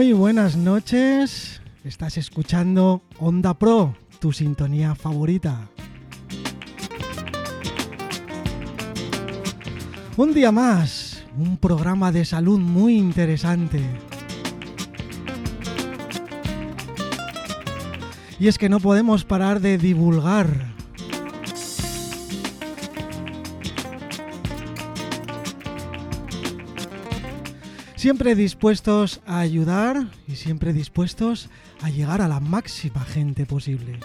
Muy buenas noches. Estás escuchando Onda Pro, tu sintonía favorita. Un día más, un programa de salud muy interesante. Y es que no podemos parar de divulgar. Siempre dispuestos a ayudar y siempre dispuestos a llegar a la máxima gente posible.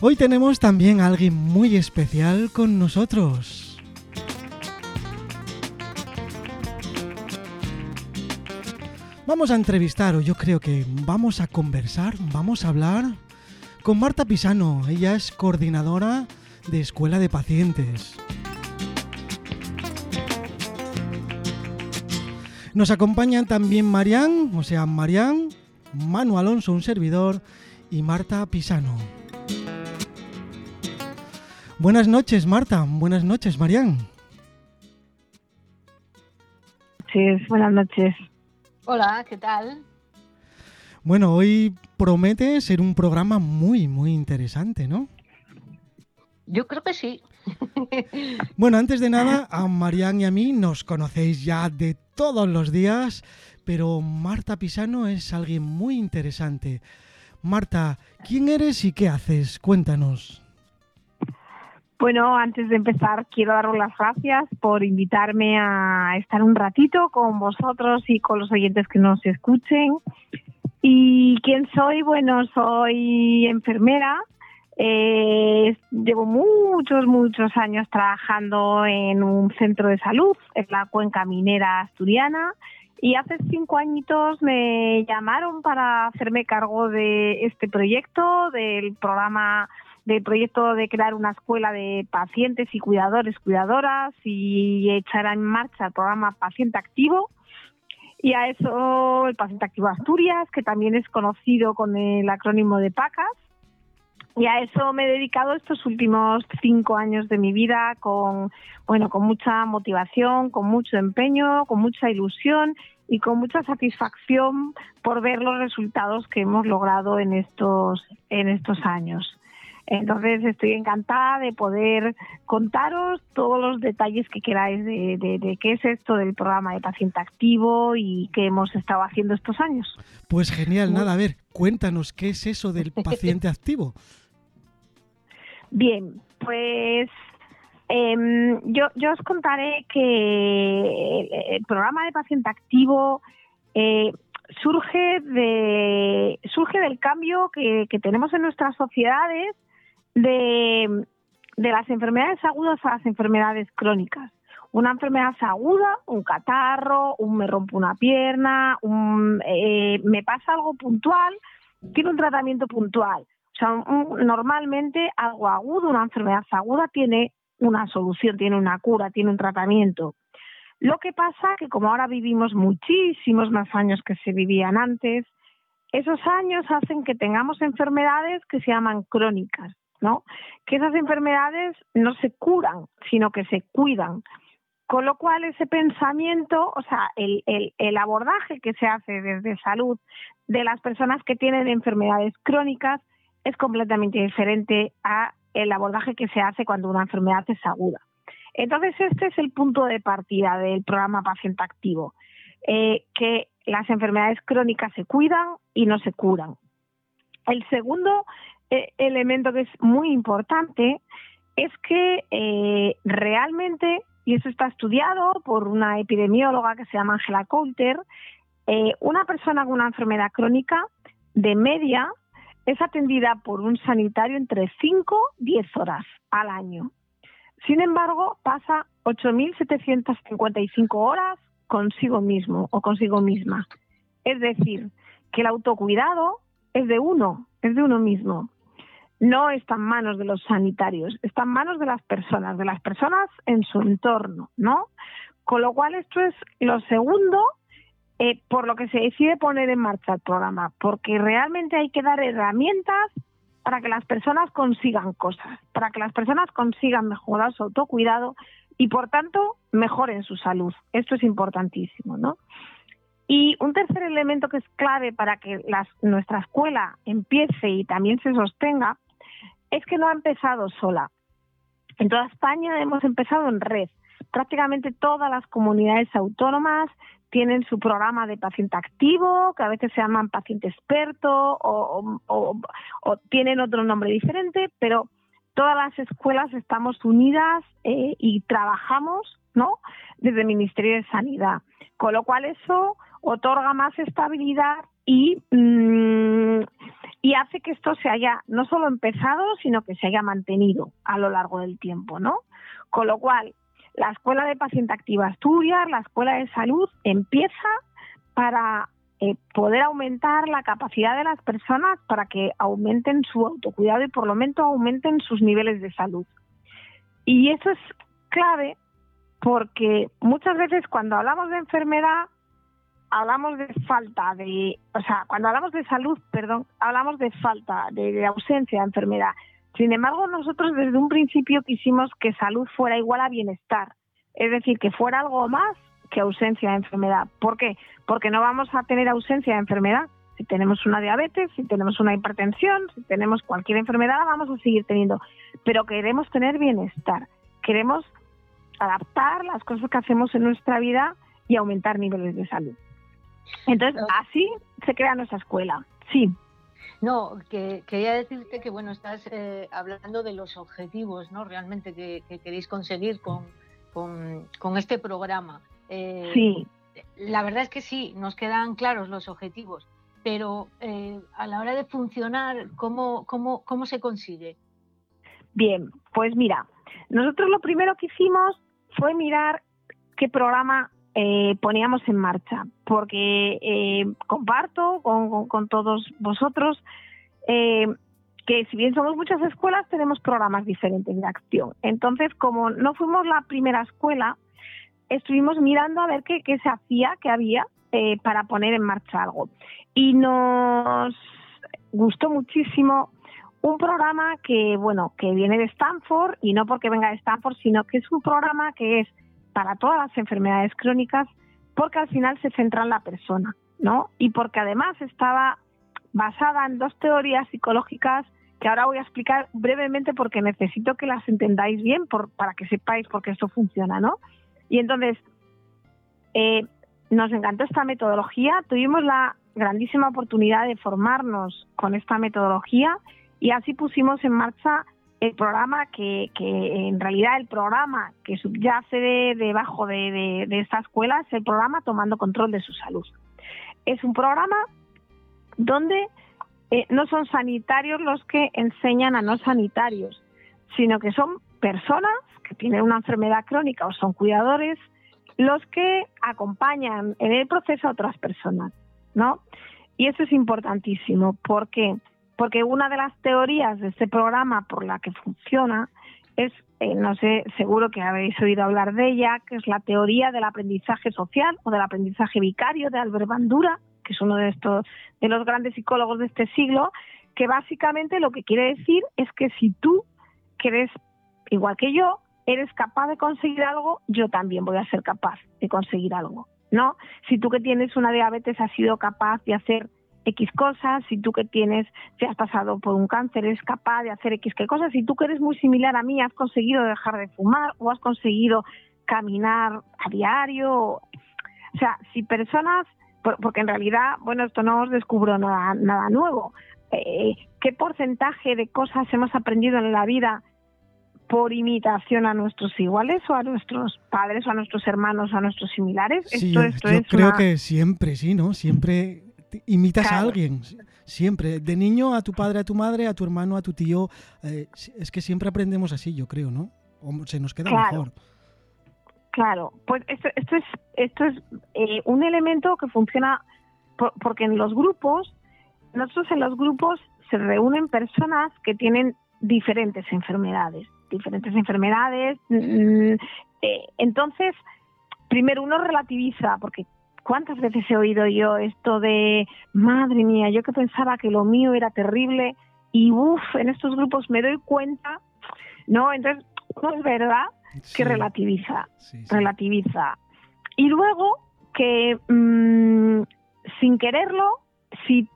Hoy tenemos también a alguien muy especial con nosotros. Vamos a entrevistar, o yo creo que vamos a conversar, vamos a hablar con Marta Pisano. Ella es coordinadora de Escuela de Pacientes. Nos acompañan también Marián, o sea, Marián, Manu Alonso, un servidor, y Marta Pisano. Buenas noches, Marta. Buenas noches, Marián. Sí, buenas noches. Hola, ¿qué tal? Bueno, hoy promete ser un programa muy, muy interesante, ¿no? Yo creo que sí. Bueno, antes de nada, a Marián y a mí nos conocéis ya de todos los días, pero Marta Pisano es alguien muy interesante. Marta, ¿quién eres y qué haces? Cuéntanos. Bueno, antes de empezar, quiero daros las gracias por invitarme a estar un ratito con vosotros y con los oyentes que nos escuchen. ¿Y quién soy? Bueno, soy enfermera. Eh, llevo muchos, muchos años trabajando en un centro de salud, en la cuenca minera asturiana. Y hace cinco añitos me llamaron para hacerme cargo de este proyecto, del programa del proyecto de crear una escuela de pacientes y cuidadores, cuidadoras y echar en marcha el programa Paciente Activo. Y a eso el Paciente Activo Asturias, que también es conocido con el acrónimo de PACAS. Y a eso me he dedicado estos últimos cinco años de mi vida con, bueno, con mucha motivación, con mucho empeño, con mucha ilusión y con mucha satisfacción por ver los resultados que hemos logrado en estos, en estos años. Entonces estoy encantada de poder contaros todos los detalles que queráis de, qué es esto del programa de paciente activo y qué hemos estado haciendo estos años. Pues genial, nada, a ver, cuéntanos qué es eso del paciente activo. Bien, pues em, yo, os contaré que el, programa de paciente activo eh, surge de surge del cambio que, que tenemos en nuestras sociedades de, las enfermedades agudas a las enfermedades crónicas. Una enfermedad aguda, un catarro, un me rompo una pierna, un, eh, me pasa algo puntual, tiene un tratamiento puntual. Sea, normalmente algo agudo, una enfermedad aguda, tiene una solución, tiene una cura, tiene un tratamiento. Lo que pasa que como ahora vivimos muchísimos más años que se vivían antes, esos años hacen que tengamos enfermedades que se llaman crónicas. ¿no? Que esas enfermedades no se curan, sino que se cuidan. Con lo cual ese pensamiento, o sea, el abordaje que se hace desde salud de las personas que tienen enfermedades crónicas es completamente diferente a el abordaje que se hace cuando una enfermedad es aguda. Entonces, este es el punto de partida del programa Paciente Activo, eh, que las enfermedades crónicas se cuidan y no se curan. El segundo eh, elemento que es muy importante es que eh, realmente, y eso está estudiado por una epidemióloga que se llama Angela Coulter, una persona con una enfermedad crónica de media es atendida por un sanitario entre 5 y 10 horas al año. Sin embargo, pasa 8.755 horas consigo mismo o consigo misma. Es decir, que el autocuidado es de uno, es de uno mismo no está en manos de los sanitarios, está en manos de las personas, de las personas en su entorno, ¿no? Con lo cual esto es lo segundo eh, por lo que se decide poner en marcha el programa, porque realmente hay que dar herramientas para que las personas consigan cosas, para que las personas consigan mejorar su autocuidado, y por tanto mejoren su salud. Esto es importantísimo, ¿no? Y un tercer elemento que es clave para que nuestra escuela empiece y también se sostenga es que no ha empezado sola. En toda España hemos empezado en red. Prácticamente todas las comunidades autónomas tienen su programa de paciente activo, que a veces se llaman paciente experto o, tienen otro nombre diferente, pero todas las escuelas estamos unidas eh, y trabajamos ¿no? desde el Ministerio de Sanidad. Con lo cual eso otorga más estabilidad y, mm, y hace que esto se haya no solo empezado, sino que se haya mantenido a lo largo del tiempo, ¿no? Con lo cual, la Escuela de Paciente Activa Asturias, la Escuela de Salud, empieza para eh, poder aumentar la capacidad de las personas para que aumenten su autocuidado y por lo menos aumenten sus niveles de salud. Y eso es clave porque muchas veces cuando hablamos de enfermedad hablamos de falta de, o sea, cuando hablamos de salud, perdón, hablamos de falta, de, ausencia de enfermedad. Sin embargo, nosotros desde un principio quisimos que salud fuera igual a bienestar, es decir, que fuera algo más que ausencia de enfermedad. ¿Por qué? Porque no vamos a tener ausencia de enfermedad. Si tenemos una diabetes, si tenemos una hipertensión, si tenemos cualquier enfermedad, la vamos a seguir teniendo. Pero queremos tener bienestar. Queremos adaptar las cosas que hacemos en nuestra vida y aumentar niveles de salud. Entonces, así se crea nuestra escuela. Sí. No, que quería decirte que bueno, estás eh, hablando de los objetivos, ¿no? Realmente que, queréis conseguir con, con, este programa. Eh, sí. La verdad es que sí, nos quedan claros los objetivos, pero eh, a la hora de funcionar, ¿cómo, cómo, ¿cómo se consigue? Bien, pues mira, nosotros lo primero que hicimos fue mirar qué programa eh, poníamos en marcha, porque eh, comparto con, todos vosotros eh, que si bien somos muchas escuelas, tenemos programas diferentes de acción. Entonces, como no fuimos la primera escuela, estuvimos mirando a ver qué, qué se hacía, qué había para poner en marcha algo. Y nos gustó muchísimo un programa que, bueno, que viene de Stanford, y no porque venga de Stanford, sino que es un programa que es para todas las enfermedades crónicas porque al final se centra en la persona, ¿no? Y porque además estaba basada en dos teorías psicológicas que ahora voy a explicar brevemente porque necesito que las entendáis bien para que sepáis por qué esto funciona, ¿no? Y entonces, eh, nos encantó esta metodología, tuvimos la grandísima oportunidad de formarnos con esta metodología y así pusimos en marcha el programa que, en realidad el programa que subyace de, debajo de, esta escuela es el programa Tomando Control de su Salud. Es un programa donde eh, no son sanitarios los que enseñan a no sanitarios, sino que son personas que tienen una enfermedad crónica o son cuidadores los que acompañan en el proceso a otras personas, ¿no? Y eso es importantísimo porque porque una de las teorías de este programa por la que funciona es, eh, no sé, seguro que habéis oído hablar de ella, que es la teoría del aprendizaje social o del aprendizaje vicario de Albert Bandura, que es uno de estos de los grandes psicólogos de este siglo, que básicamente lo que quiere decir es que si tú que eres igual que yo, eres capaz de conseguir algo, yo también voy a ser capaz de conseguir algo, ¿no? Si tú que tienes una diabetes has sido capaz de hacer X cosas, si tú que tienes, si has pasado por un cáncer, eres capaz de hacer X cosas, si tú que eres muy similar a mí, has conseguido dejar de fumar o has conseguido caminar a diario, o sea, si personas, porque en realidad, bueno, esto no os descubro nada, nada nuevo, eh, ¿qué porcentaje de cosas hemos aprendido en la vida por imitación a nuestros iguales o a nuestros padres o a nuestros hermanos o a nuestros similares? Sí, esto, yo, creo que siempre, sí, ¿no? Siempre imitas a alguien, siempre. De niño a tu padre, a tu madre, a tu hermano, a tu tío. Eh, es que siempre aprendemos así, yo creo, ¿no? O se nos queda mejor. Claro, pues esto, esto es, esto es eh, un elemento que funciona porque en los grupos, nosotros en los grupos se reúnen personas que tienen diferentes enfermedades, diferentes enfermedades. Mm, mm, eh, entonces, primero uno relativiza, porque ¿Cuántas veces he oído yo esto de, madre mía, yo que pensaba que lo mío era terrible y uff, en estos grupos me doy cuenta, ¿no? Entonces, no es verdad, que relativiza, relativiza. Y luego que mm, sin quererlo, si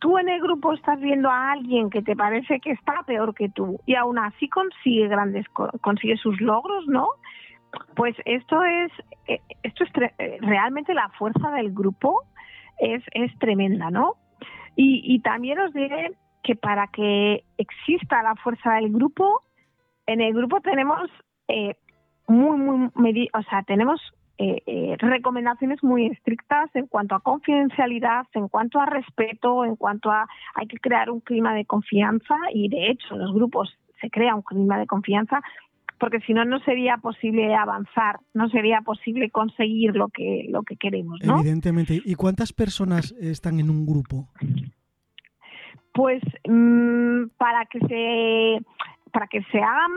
tú en el grupo estás viendo a alguien que te parece que está peor que tú y aún así consigue grandes consigue sus logros, ¿no? Pues esto es eh, esto es eh, realmente la fuerza del grupo es, es tremenda, ¿no? Y, y también os diré que para que exista la fuerza del grupo, en el grupo tenemos eh, muy, muy, o sea, tenemos eh, eh, recomendaciones muy estrictas en cuanto a confidencialidad, en cuanto a respeto, en cuanto a hay que crear un clima de confianza y de hecho los grupos se crea un clima de confianza porque si no no sería posible avanzar, no sería posible conseguir lo que lo que queremos, ¿no? Evidentemente. ¿Y cuántas personas están en un grupo? Pues mm, para que se para que se hagan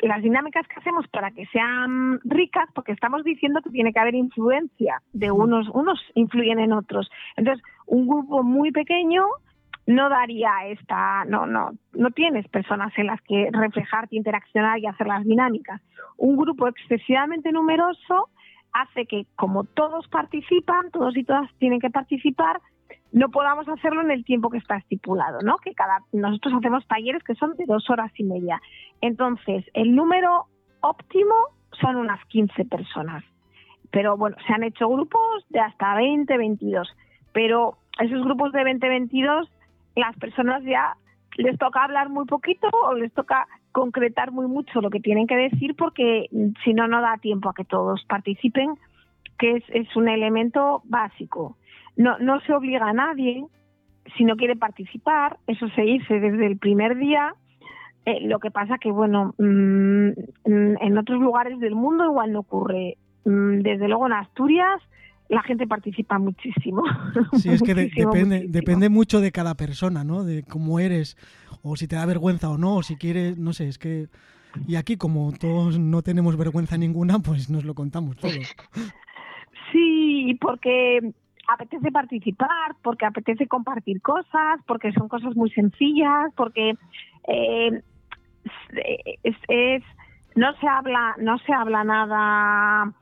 las dinámicas que hacemos para que sean ricas, porque estamos diciendo que tiene que haber influencia de unos, unos influyen en otros. Entonces, un grupo muy pequeño no daría esta, no, no, no tienes personas en las que reflejarte, interaccionar y hacer las dinámicas. Un grupo excesivamente numeroso hace que como todos participan, todos y todas tienen que participar, no podamos hacerlo en el tiempo que está estipulado, ¿no? Que cada nosotros hacemos talleres que son de dos horas y media. Entonces, el número óptimo son unas 15 personas. Pero bueno, se han hecho grupos de hasta 20, 22. Pero esos grupos de 20, 22, las personas ya les toca hablar muy poquito o les toca concretar muy mucho lo que tienen que decir porque si no, no da tiempo a que todos participen, que es, es un elemento básico no, no se obliga a nadie si no quiere participar, eso se dice desde el primer día. Eh, lo que pasa que, bueno, mm, en otros lugares del mundo igual no ocurre. Mm, desde luego en Asturias la gente participa muchísimo. Sí, es que depende, depende mucho de cada persona, ¿no? De cómo eres, o si te da vergüenza o no, o si quieres, no sé, es que... Y aquí, como todos no tenemos vergüenza ninguna, pues nos lo contamos todo. Sí, porque apetece participar, porque apetece compartir cosas, porque son cosas muy sencillas, porque eh, es, no se habla no se habla nada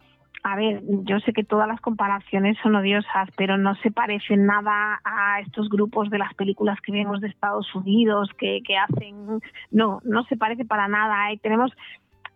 a ver, yo sé que todas las comparaciones son odiosas, pero no se parecen nada a estos grupos de las películas que vemos de Estados Unidos que, que hacen, no, no se parece para nada. ¿eh? Tenemos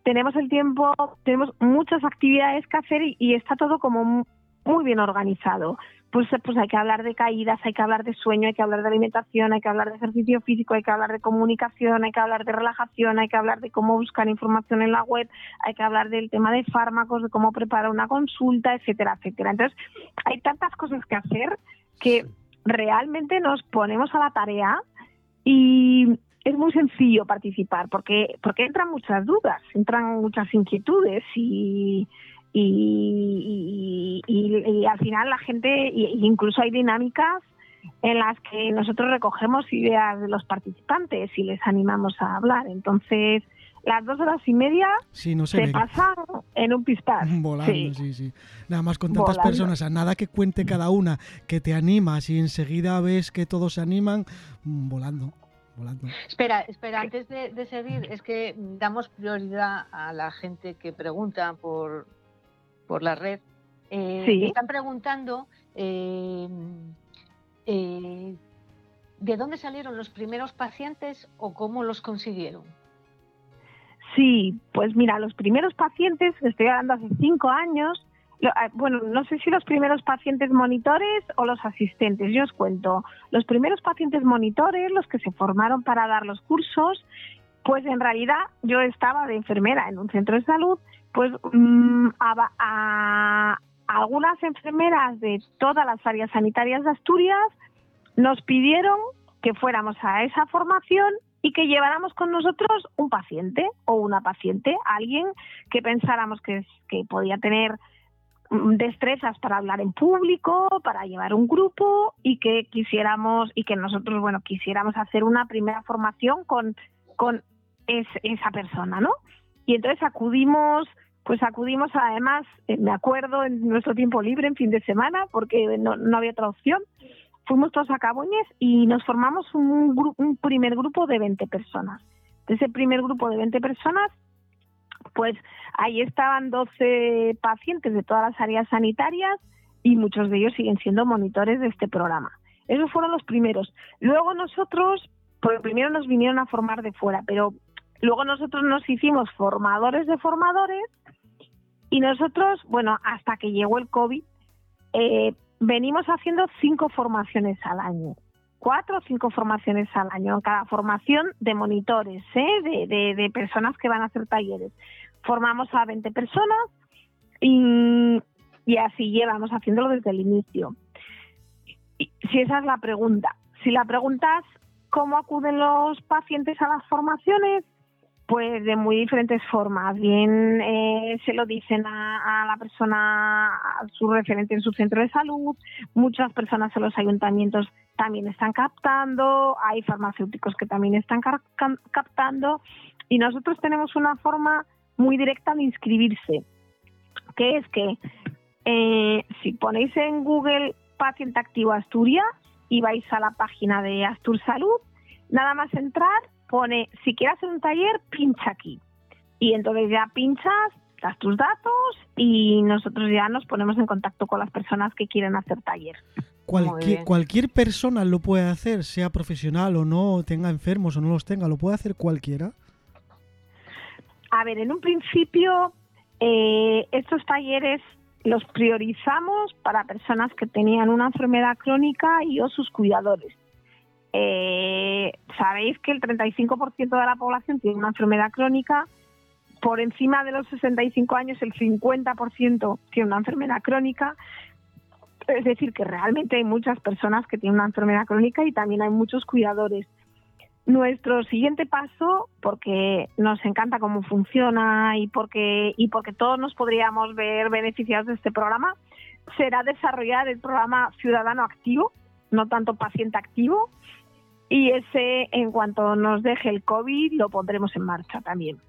tenemos el tiempo, tenemos muchas actividades que hacer y está todo como muy bien organizado pues, pues hay que hablar de caídas, hay que hablar de sueño, hay que hablar de alimentación, hay que hablar de ejercicio físico, hay que hablar de comunicación, hay que hablar de relajación, hay que hablar de cómo buscar información en la web, hay que hablar del tema de fármacos, de cómo preparar una consulta, etcétera, etcétera. Entonces, hay tantas cosas que hacer que realmente nos ponemos a la tarea y es muy sencillo participar porque porque entran muchas dudas, entran muchas inquietudes y y, y, al final la gente, incluso hay dinámicas en las que nosotros recogemos ideas de los participantes y les animamos a hablar. Entonces, las dos horas y media se, pasan en un pispás. Volando, sí. sí, Nada más con tantas personas, a nada que cuente cada una, que te animas y enseguida ves que todos se animan, mm, volando. Volando. Espera, espera, antes de, de seguir, es que damos prioridad a la gente que pregunta por, por la red, eh, están preguntando eh, eh, de dónde salieron los primeros pacientes o cómo los consiguieron. Sí, pues mira, los primeros pacientes, estoy hablando hace cinco años, bueno, no sé si los primeros pacientes monitores o los asistentes, yo os cuento. Los primeros pacientes monitores, los que se formaron para dar los cursos, pues en realidad yo estaba de enfermera en un centro de salud pues mm, a, algunas enfermeras de todas las áreas sanitarias de Asturias nos pidieron que fuéramos a esa formación y que lleváramos con nosotros un paciente o una paciente, alguien que pensáramos que, que podía tener mm, destrezas para hablar en público, para llevar un grupo y que quisiéramos y que nosotros, bueno, quisiéramos hacer una primera formación con, con esa persona, ¿no? Y entonces acudimos, pues acudimos además, eh, me acuerdo, en nuestro tiempo libre, en fin de semana, porque no, había otra opción. Fuimos todos a Caboñes y nos formamos un, un primer grupo de 20 personas. De ese primer grupo de 20 personas, Pues ahí estaban 12 pacientes de todas las áreas sanitarias y muchos de ellos siguen siendo monitores de este programa. Esos fueron los primeros. Luego nosotros, pues primero nos vinieron a formar de fuera, pero luego nosotros nos hicimos formadores de formadores y nosotros, bueno, hasta que llegó el COVID, eh, venimos haciendo cinco formaciones al año cuatro o cinco formaciones al año, en cada formación de monitores, ¿eh? de, personas que van a hacer talleres. Formamos a 20 personas y, así llevamos haciéndolo desde el inicio. si esa es la pregunta. Si la pregunta es cómo acuden los pacientes a las formaciones, pues de muy diferentes formas. Bien eh, se lo dicen a, la persona, a su referente en su centro de salud, muchas personas en los ayuntamientos también están captando, hay farmacéuticos que también están captando. Y nosotros tenemos una forma muy directa de inscribirse, que es que eh, si ponéis en Google paciente activo Asturias y vais a la página de Astur Salud, nada más entrar pone, si quieres hacer un taller, pincha aquí. Y entonces ya pinchas, das tus datos y nosotros ya nos ponemos en contacto con las personas que quieren hacer taller. Cualquier, cualquier persona lo puede hacer, sea profesional o no, tenga enfermos o no los tenga, ¿lo puede hacer cualquiera? A ver, en un principio eh, estos talleres los priorizamos para personas que tenían una enfermedad crónica y o sus cuidadores. Eh, Sabéis que el 35% de la población tiene una enfermedad crónica. Por encima de los 65 años, el 50% tiene una enfermedad crónica. Es decir, que realmente hay muchas personas que tienen una enfermedad crónica y también hay muchos cuidadores. Nuestro siguiente paso, porque nos encanta cómo funciona y porque, y porque todos nos podríamos ver beneficiados de este programa, será desarrollar el programa Ciudadano Activo, no tanto paciente activo, y ese, en cuanto nos deje el COVID, lo pondremos en marcha también.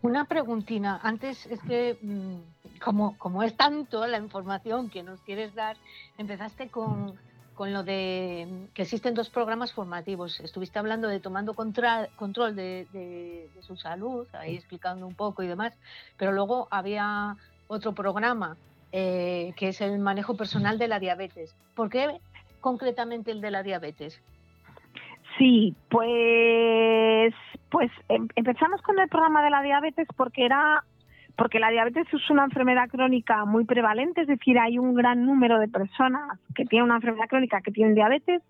Una preguntina. Antes es que, mm, como, como es tanto la información que nos quieres dar, empezaste con, con lo de que existen dos programas formativos. Estuviste hablando de tomando control de, de, su salud, ahí explicando un poco y demás, pero luego había otro programa eh, que es el manejo personal de la diabetes. ¿Por qué concretamente el de la diabetes? Sí, pues, pues em, empezamos con el programa de la diabetes porque era porque la diabetes es una enfermedad crónica muy prevalente, es decir, hay un gran número de personas que tienen una enfermedad crónica que tienen diabetes,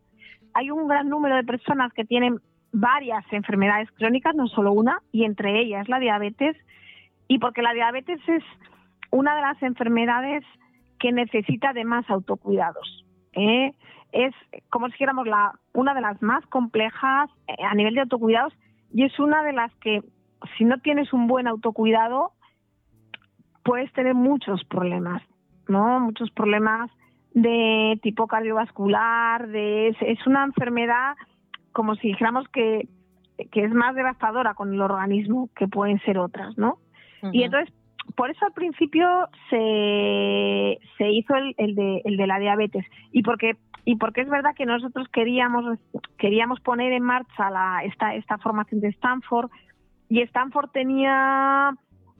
hay un gran número de personas que tienen varias enfermedades crónicas, no solo una, y entre ellas la diabetes, y porque la diabetes es una de las enfermedades que necesita de más autocuidados. ¿eh? Es, como si dijéramos, la, una de las más complejas eh, a nivel de autocuidados y es una de las que, si no tienes un buen autocuidado, puedes tener muchos problemas, ¿no? Muchos problemas de tipo cardiovascular, de, es, una enfermedad como si dijéramos que, que es más devastadora con el organismo que pueden ser otras, ¿no? Y entonces, por eso al principio se, se hizo el, el, de, el de la diabetes y porque y porque es verdad que nosotros queríamos queríamos poner en marcha la, esta esta formación de Stanford y Stanford tenía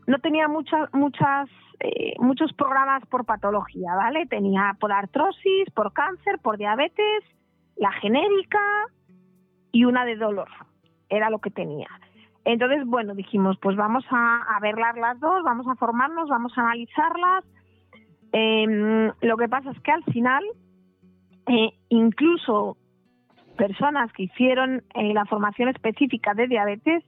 no tenía muchas muchas eh, muchos programas por patología, ¿vale? Tenía por artrosis, por cáncer, por diabetes, la genérica y una de dolor. Era lo que tenía. Entonces, bueno, dijimos, pues vamos a, verlas las dos, vamos a formarnos, vamos a analizarlas. Em, lo que pasa es que al final eh, incluso personas que hicieron eh, la formación específica de diabetes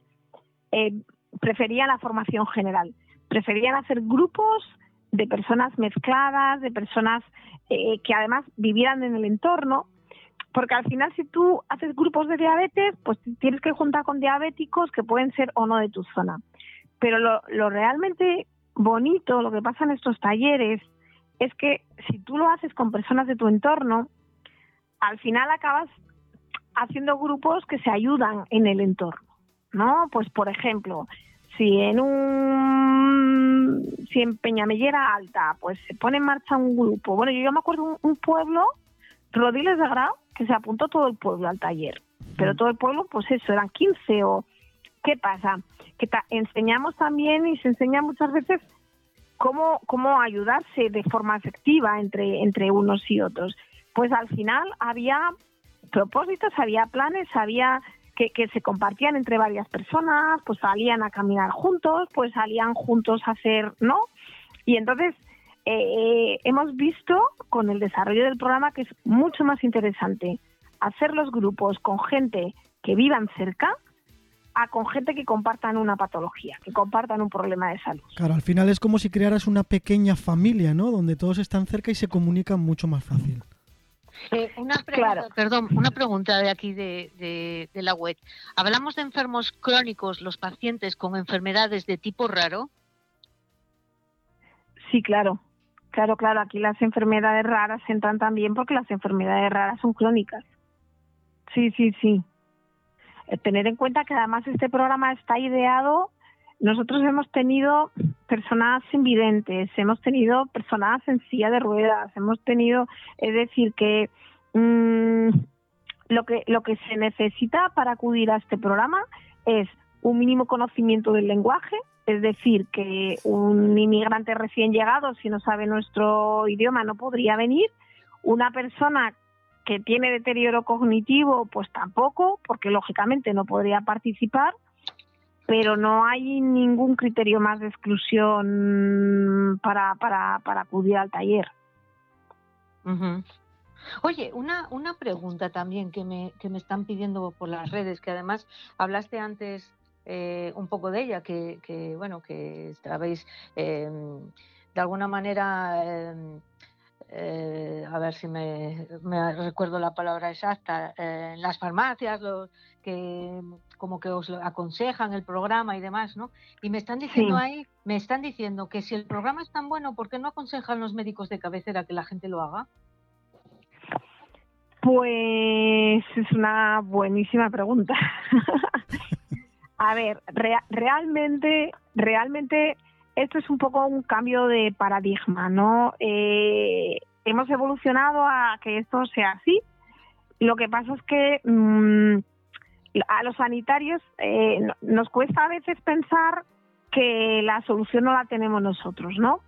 eh, preferían la formación general, preferían hacer grupos de personas mezcladas, de personas que además vivieran en el entorno, porque al final si tú haces grupos de diabetes, pues tienes que juntar con diabéticos que pueden ser o no de tu zona. Pero lo, realmente bonito, lo que pasa en estos talleres, es que si tú lo haces con personas de tu entorno, al final acabas haciendo grupos que se ayudan en el entorno, ¿no? Pues por ejemplo, si en un si en Peñamellera Alta, pues se pone en marcha un grupo. Bueno, yo, me acuerdo un, un pueblo, Rodiles de Grau, que se apuntó todo el pueblo al taller. Pero todo el pueblo, pues eso, eran 15 o ¿Qué pasa? Que enseñamos también y se enseña muchas veces cómo, cómo ayudarse de forma efectiva entre, entre unos y otros. Pues al final había propósitos, había planes, había que, que, se compartían entre varias personas, pues salían a caminar juntos, pues salían juntos a hacer, ¿no? Y entonces eh, hemos visto con el desarrollo del programa que es mucho más interesante hacer los grupos con gente que vivan cerca a con gente que compartan una patología, que compartan un problema de salud. Claro, al final es como si crearas una pequeña familia, ¿no? Donde todos están cerca y se comunican mucho más fácil. Eh, una pregunta, perdón, una pregunta de aquí de, de la web. ¿Hablamos de enfermos crónicos, los pacientes con enfermedades de tipo raro? Sí, claro. Claro, claro, aquí las enfermedades raras entran también porque las enfermedades raras son crónicas. Sí, sí, sí. Eh, tener en cuenta que además este programa está ideado, nosotros hemos tenido personas invidentes, hemos tenido personas en silla de ruedas, hemos tenido, es decir, que mm, lo que lo que se necesita para acudir a este programa es un mínimo conocimiento del lenguaje, es decir, que un inmigrante recién llegado, si no sabe nuestro idioma, no podría venir. Una persona que tiene deterioro cognitivo, pues tampoco, porque lógicamente no podría participar, pero no hay ningún criterio más de exclusión para, para, para acudir al taller. Oye, una, una pregunta también que me, que me están pidiendo por las redes, que además hablaste antes eh, un poco de ella, que, que bueno, que estabais em, de alguna manera, em, eh, a ver si me, recuerdo la palabra exacta, eh, en las farmacias, los que como que os aconsejan el programa y demás, ¿no? Y me están diciendo ahí, me están diciendo que si el programa es tan bueno, ¿por qué no aconsejan los médicos de cabecera que la gente lo haga? Pues es una buenísima pregunta. A ver, realmente, realmente esto es un poco un cambio de paradigma, ¿no? Eh, hemos evolucionado a que esto sea así. Lo que pasa es que mm, a los sanitarios eh, nos cuesta a veces pensar que la solución no la tenemos nosotros, ¿no?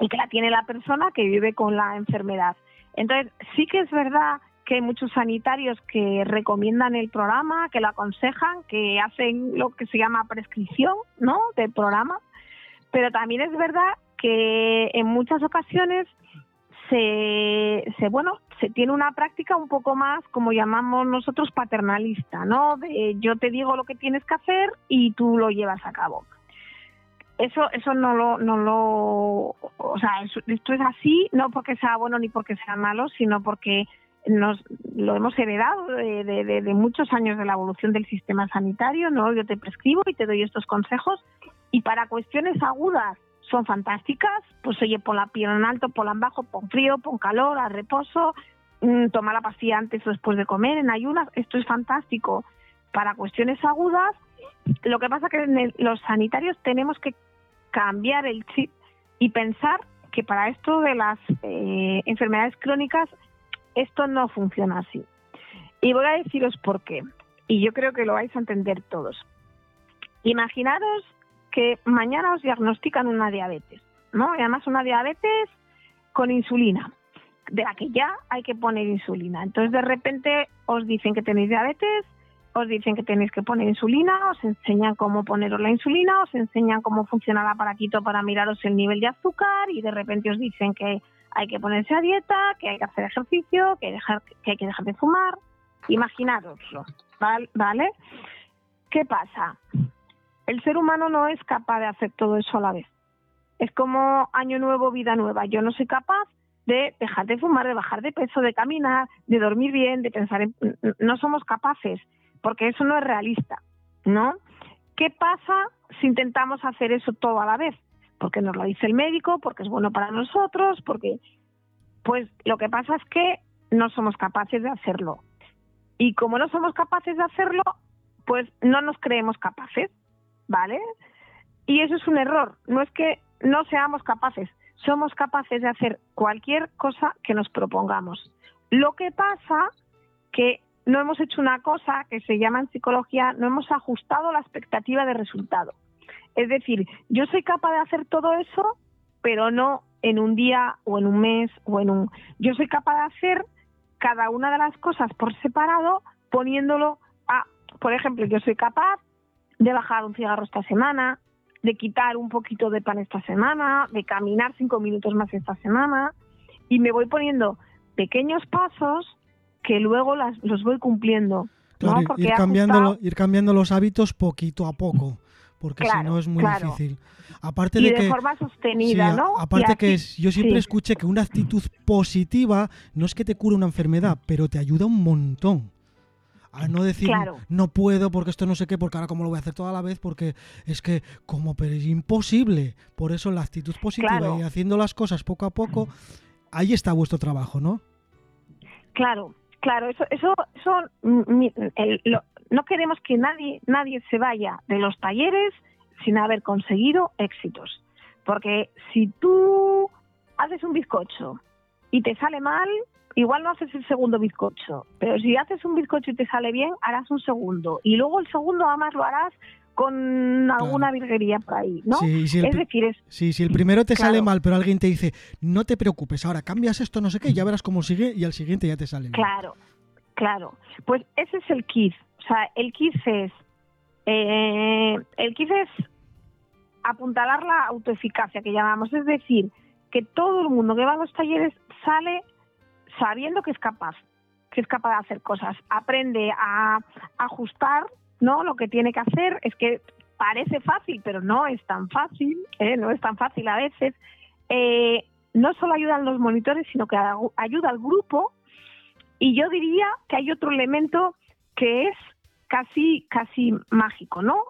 Y que la tiene la persona que vive con la enfermedad. Entonces, sí que es verdad que hay muchos sanitarios que recomiendan el programa, que lo aconsejan, que hacen lo que se llama prescripción, ¿no? Del programa. Pero también es verdad que en muchas ocasiones se, se bueno, se tiene una práctica un poco más, como llamamos nosotros, paternalista, ¿no? De yo te digo lo que tienes que hacer y tú lo llevas a cabo. Eso, eso no lo, no lo, o sea, esto es así, no porque sea bueno ni porque sea malo, sino porque nos lo hemos heredado de, muchos años de la evolución del sistema sanitario, ¿no? Yo te prescribo y te doy estos consejos y para cuestiones agudas son fantásticas, pues oye, pon la piel en alto, pon en bajo, pon frío, pon calor, a reposo, mm, toma la pastilla antes o después de comer, en ayunas, esto es fantástico. Para cuestiones agudas, lo que pasa que los sanitarios tenemos que cambiar el chip y pensar que para esto de las eh, enfermedades crónicas esto no funciona así. Y voy a deciros por qué. Y yo creo que lo vais a entender todos. Imaginaros que mañana os diagnostican una diabetes, ¿no? Y además una diabetes con insulina, de la que ya hay que poner insulina. Entonces de repente os dicen que tenéis diabetes, os dicen que tenéis que poner insulina, os enseñan cómo poneros la insulina, os enseñan cómo funciona el aparatito para miraros el nivel de azúcar y de repente os dicen que hay que ponerse a dieta, que hay que hacer ejercicio, que, dejar, que hay que dejar de fumar. Imaginároslo, ¿vale? ¿Qué pasa? El ser humano no es capaz de hacer todo eso a la vez. Es como año nuevo, vida nueva. Yo no soy capaz de dejar de fumar, de bajar de peso, de caminar, de dormir bien, de pensar en... No somos capaces, porque eso no es realista, ¿no? ¿Qué pasa si intentamos hacer eso todo a la vez? Porque nos lo dice el médico, porque es bueno para nosotros, porque pues lo que pasa es que no somos capaces de hacerlo. Y como no somos capaces de hacerlo, pues no nos creemos capaces, ¿vale? Y eso es un error, no es que no seamos capaces, somos capaces de hacer cualquier cosa que nos propongamos. Lo que pasa que no hemos hecho una cosa que se llama en psicología, no hemos ajustado la expectativa de resultado. Es decir, yo soy capaz de hacer todo eso, pero no en un día o en un mes o en un... Yo soy capaz de hacer cada una de las cosas por separado poniéndolo a, por ejemplo, yo soy capaz de bajar un cigarro esta semana, de quitar un poquito de pan esta semana, de caminar cinco minutos más esta semana, y me voy poniendo pequeños pasos que luego las, los voy cumpliendo. ir, cambiando, ir cambiando los hábitos poquito a poco, porque si no es muy difícil. Aparte y de, de forma sostenida, ¿no? Aparte que es, yo siempre escuché que una actitud positiva no es que te cure una enfermedad, pero te ayuda un montón. A no decir, no puedo porque esto no sé qué, porque ahora como lo voy a hacer toda la vez, porque es que como, pero es imposible. Por eso la actitud positiva y haciendo las cosas poco a poco, ahí está vuestro trabajo, ¿no? Claro, claro, eso, eso, eso no queremos que nadie, nadie se vaya de los talleres sin haber conseguido éxitos. Porque si tú haces un bizcocho y te sale mal, igual no haces el segundo bizcocho. Pero si haces un bizcocho y te sale bien, harás un segundo. Y luego el segundo además lo harás con alguna virguería por ahí, ¿no? Sí, si el, es decir, es, sí, si el primero te sale mal, pero alguien te dice, no te preocupes, ahora cambias esto, no sé qué, y ya verás cómo sigue y al siguiente ya te sale. Claro, claro. Pues ese es el kit. O sea, el kit es eh, el es apuntalar la autoeficacia que llamamos, es decir, que todo el mundo que va a los talleres sale sabiendo que es capaz, que es capaz de hacer cosas, aprende a ajustar, ¿no? Lo que tiene que hacer es que parece fácil, pero no es tan fácil, ¿eh? no es tan fácil a veces. Eh, no solo ayudan los monitores, sino que ayuda al grupo. Y yo diría que hay otro elemento que es casi, casi mágico, ¿no?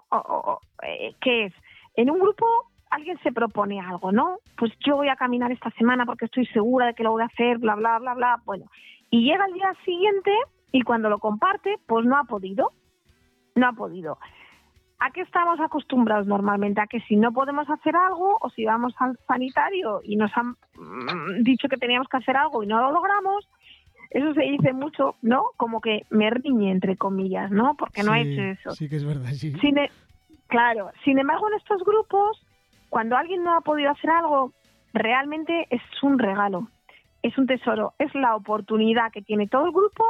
Eh, que es, en un grupo alguien se propone algo, ¿no? Pues yo voy a caminar esta semana porque estoy segura de que lo voy a hacer, bla, bla, bla, bla. Bueno, y llega el día siguiente y cuando lo comparte, pues no ha podido. No ha podido. ¿A qué estamos acostumbrados normalmente? A que si no podemos hacer algo o si vamos al sanitario y nos han mm, dicho que teníamos que hacer algo y no lo logramos, eso se dice mucho, ¿no? Como que me riñe, entre comillas, ¿no? Porque no he hecho eso. Sí, que es verdad, sí. E, claro, sin embargo, en estos grupos, cuando alguien no ha podido hacer algo, realmente es un regalo, es un tesoro, es la oportunidad que tiene todo el grupo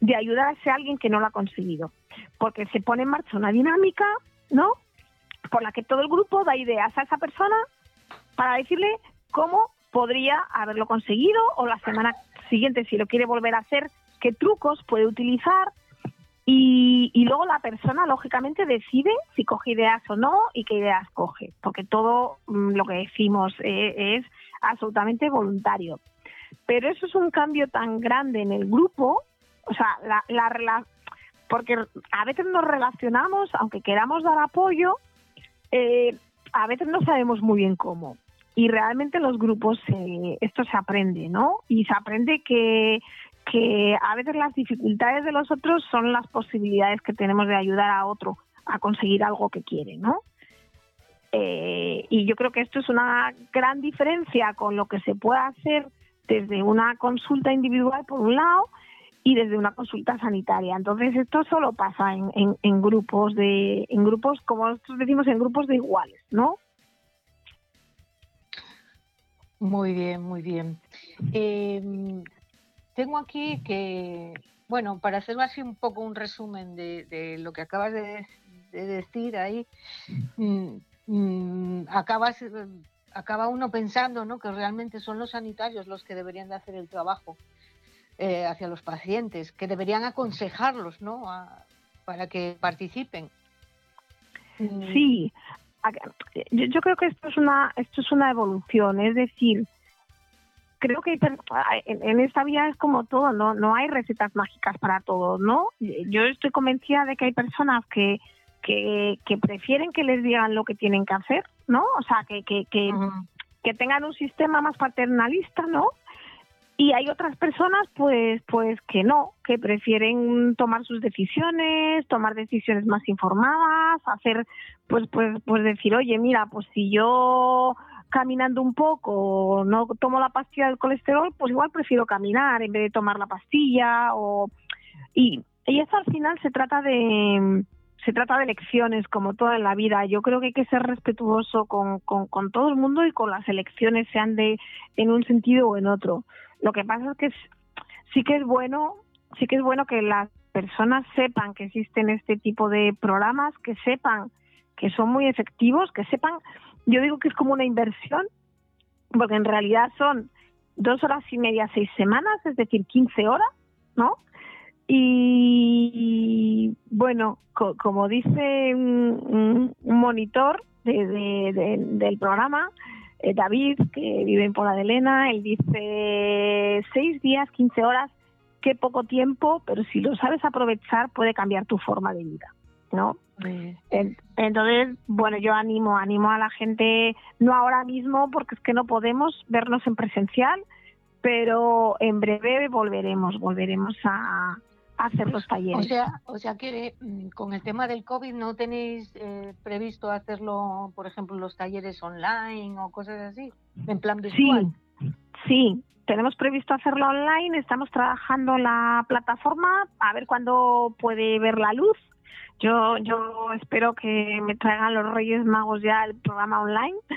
de ayudar a ese alguien que no lo ha conseguido. Porque se pone en marcha una dinámica, ¿no? Por la que todo el grupo da ideas a esa persona para decirle cómo podría haberlo conseguido o la semana siguiente, si lo quiere volver a hacer, qué trucos puede utilizar. Y, luego la persona, lógicamente, decide si coge ideas o no y qué ideas coge, porque todo mm, lo que decimos eh, es absolutamente voluntario. Pero eso es un cambio tan grande en el grupo, o sea, la, la, porque a veces nos relacionamos, aunque queramos dar apoyo, eh, a veces no sabemos muy bien cómo y realmente en los grupos esto se aprende, ¿no? Y se aprende que, que a veces las dificultades de los otros son las posibilidades que tenemos de ayudar a otro a conseguir algo que quiere, ¿no? Eh, y yo creo que esto es una gran diferencia con lo que se puede hacer desde una consulta individual por un lado y desde una consulta sanitaria. Entonces esto solo pasa en, en, en grupos de, en grupos como nosotros decimos, en grupos de iguales, ¿no? Muy bien, muy bien. Em, tengo aquí que, bueno, para hacer así un poco un resumen de, lo que acabas de, decir ahí, mm, mm, acabas, acaba uno pensando ¿no? que realmente son los sanitarios los que deberían de hacer el trabajo eh, hacia los pacientes, que deberían aconsejarlos ¿no? para que participen. Sí, yo, creo que esto es una esto es una evolución, es decir, creo que en, esta vida es como todo, no no hay recetas mágicas para todo, ¿no? Yo estoy convencida de que hay personas que que, prefieren que les digan lo que tienen que hacer, ¿no? O sea, que que, que, que tengan un sistema más paternalista, ¿no? Y hay otras personas pues pues que no que prefieren tomar sus decisiones tomar decisiones más informadas hacer pues pues pues decir oye mira pues si yo caminando un poco no tomo la pastilla del colesterol pues igual prefiero caminar en vez de tomar la pastilla o y y eso al final se trata de se trata de elecciones, como toda en la vida. Yo creo que hay que ser respetuoso con, con, todo el mundo y con las elecciones, sean de en un sentido o en otro. Lo que pasa es que sí que es bueno, sí que es bueno que las personas sepan que existen este tipo de programas, que sepan que son muy efectivos, que sepan, yo digo que es como una inversión, porque en realidad son dos horas y media, seis semanas, es decir, 15 horas, ¿no? Y bueno, como dice un, monitor del programa, eh, David, que vive en Pola de Elena, él dice seis días, 15 horas, qué poco tiempo, pero si lo sabes aprovechar puede cambiar tu forma de vida, ¿no? Entonces, bueno, yo animo, animo a la gente, no ahora mismo, porque es que no podemos vernos en presencial, pero en breve volveremos, volveremos a, hacer los talleres. O sea, o sea que mm, con el tema del COVID no tenéis eh, previsto hacerlo, por ejemplo, los talleres online o cosas así, en plan virtual. Sí, sí, tenemos previsto hacerlo online, estamos trabajando la plataforma a ver cuándo puede ver la luz. Yo, yo espero que me traigan los Reyes Magos ya el programa online.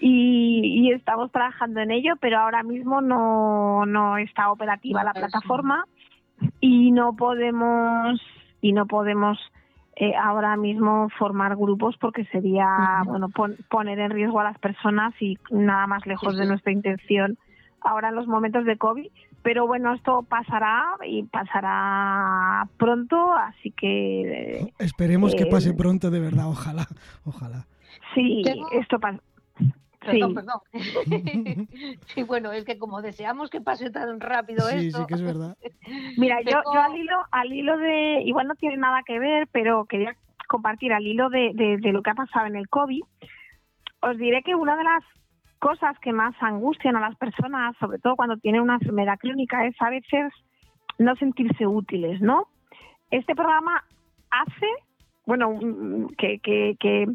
Y, estamos trabajando en ello, pero ahora mismo no, no está operativa la plataforma y no podemos y no podemos eh, ahora mismo formar grupos porque sería bueno poner en riesgo a las personas y nada más lejos de nuestra intención ahora en los momentos de COVID. Pero bueno esto pasará y pasará pronto así que esperemos que pase eh, pronto de verdad ojalá ojalá. sí esto pasa Perdón, perdón. sí, bueno, es que como deseamos que pase tan rápido esto. Sí, que es verdad. Mira, yo, yo al hilo, al hilo de, igual no tiene nada que ver, pero quería compartir al hilo de, de, lo que ha pasado en el COVID. Os diré que una de las cosas que más angustian a las personas, sobre todo cuando tienen una enfermedad crónica, es a veces no sentirse útiles, ¿no? Este programa hace, bueno, que, que, que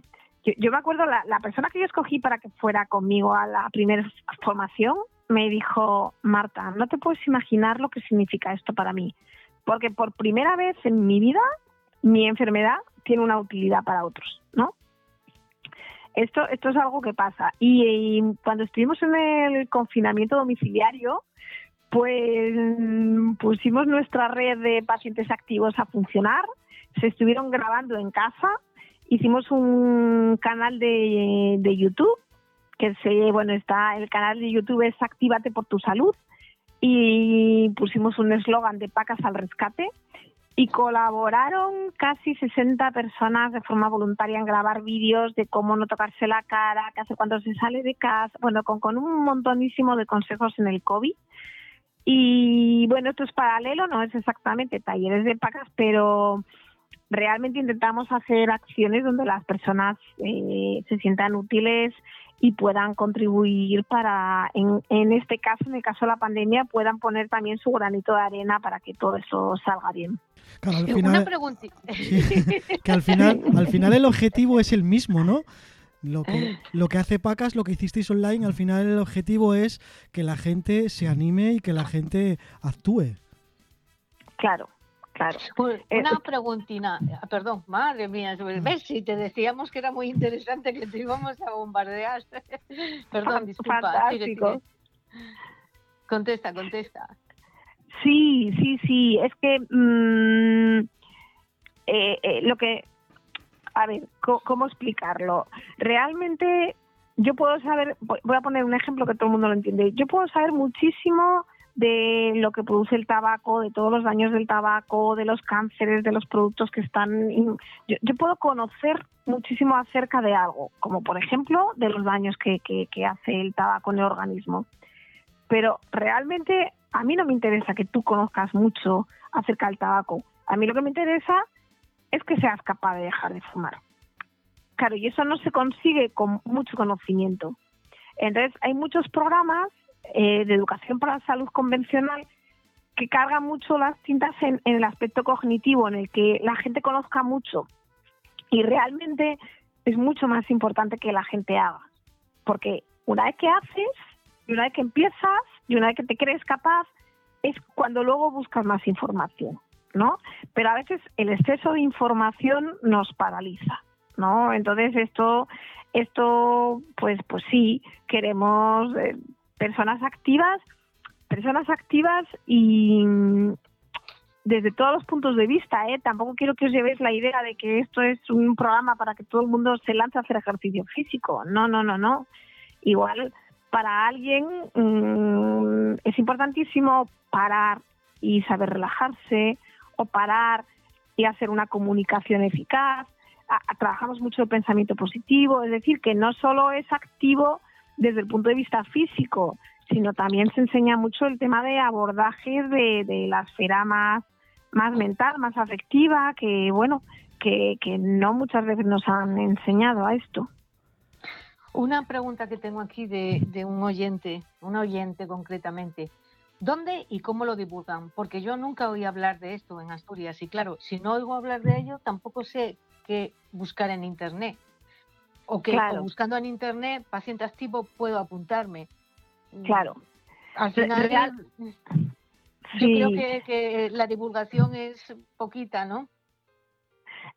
yo, me acuerdo, la, persona que yo escogí para que fuera conmigo a la primera formación me dijo, Marta, no te puedes imaginar lo que significa esto para mí, porque por primera vez en mi vida mi enfermedad tiene una utilidad para otros, ¿no? Esto, esto es algo que pasa. Y, cuando estuvimos en el confinamiento domiciliario, pues pusimos nuestra red de pacientes activos a funcionar, se estuvieron grabando en casa hicimos un canal de, de YouTube, que se, bueno, está, el canal de YouTube es Actívate por tu salud, y pusimos un eslogan de Pacas al rescate, y colaboraron casi 60 personas de forma voluntaria en grabar vídeos de cómo no tocarse la cara, qué hace cuando se sale de casa, bueno, con, con un montonísimo de consejos en el COVID. Y bueno, esto es paralelo, no es exactamente talleres de pacas, pero realmente intentamos hacer acciones donde las personas eh, se sientan útiles y puedan contribuir para, en, este caso, en el caso de la pandemia, puedan poner también su granito de arena para que todo eso salga bien. Una pregunta. que al final, al final el objetivo es el mismo, ¿no? Lo que, lo que hace Pacas, lo que hicisteis online, al final el objetivo es que la gente se anime y que la gente actúe. Claro, Claro. Eh, una preguntina, ah, perdón, madre mía, ves si te decíamos que era muy interesante que te íbamos a bombardear. perdón, disculpa. Fantástico. Contesta, contesta. Sí, sí, sí, es que mm, eh, eh, lo que, a ver, ¿cómo explicarlo? Realmente yo puedo saber, voy a poner un ejemplo que todo el mundo lo entiende, yo puedo saber muchísimo de lo que produce el tabaco, de todos los daños del tabaco, de los cánceres, de los productos que están... Yo, puedo conocer muchísimo acerca de algo, como por ejemplo de los daños que, que, hace el tabaco en el organismo. Pero realmente a mí no me interesa que tú conozcas mucho acerca del tabaco. A mí lo que me interesa es que seas capaz de dejar de fumar. Claro, y eso no se consigue con mucho conocimiento. Entonces, hay muchos programas eh, de educación para la salud convencional que carga mucho las tintas en, el aspecto cognitivo, en el que la gente conozca mucho. Y realmente es mucho más importante que la gente haga. Porque una vez que haces, y una vez que empiezas, y una vez que te crees capaz, es cuando luego buscas más información. ¿no? Pero a veces el exceso de información nos paraliza, ¿no? Entonces esto, esto, pues, pues sí, queremos eh, personas activas, personas activas y desde todos los puntos de vista, ¿eh? Tampoco quiero que os llevéis la idea de que esto es un programa para que todo el mundo se lance a hacer ejercicio físico. No, no, no, no. Igual para alguien mm, es importantísimo parar y saber relajarse o parar y hacer una comunicación eficaz. trabajamos mucho el pensamiento positivo, es decir, que no solo es activo desde el punto de vista físico, sino también se enseña mucho el tema de abordaje de, la esfera más, más mental, más afectiva, que bueno, que, que no muchas veces nos han enseñado a esto. Una pregunta que tengo aquí de, de un oyente, un oyente concretamente. ¿Dónde y cómo lo divulgan? Porque yo nunca oí hablar de esto en Asturias y claro, si no oigo hablar de ello, tampoco sé qué buscar en Internet. O que buscando en Internet, paciente activo, puedo apuntarme. Mm, claro. Al final, yo creo que, la divulgación es poquita, ¿no?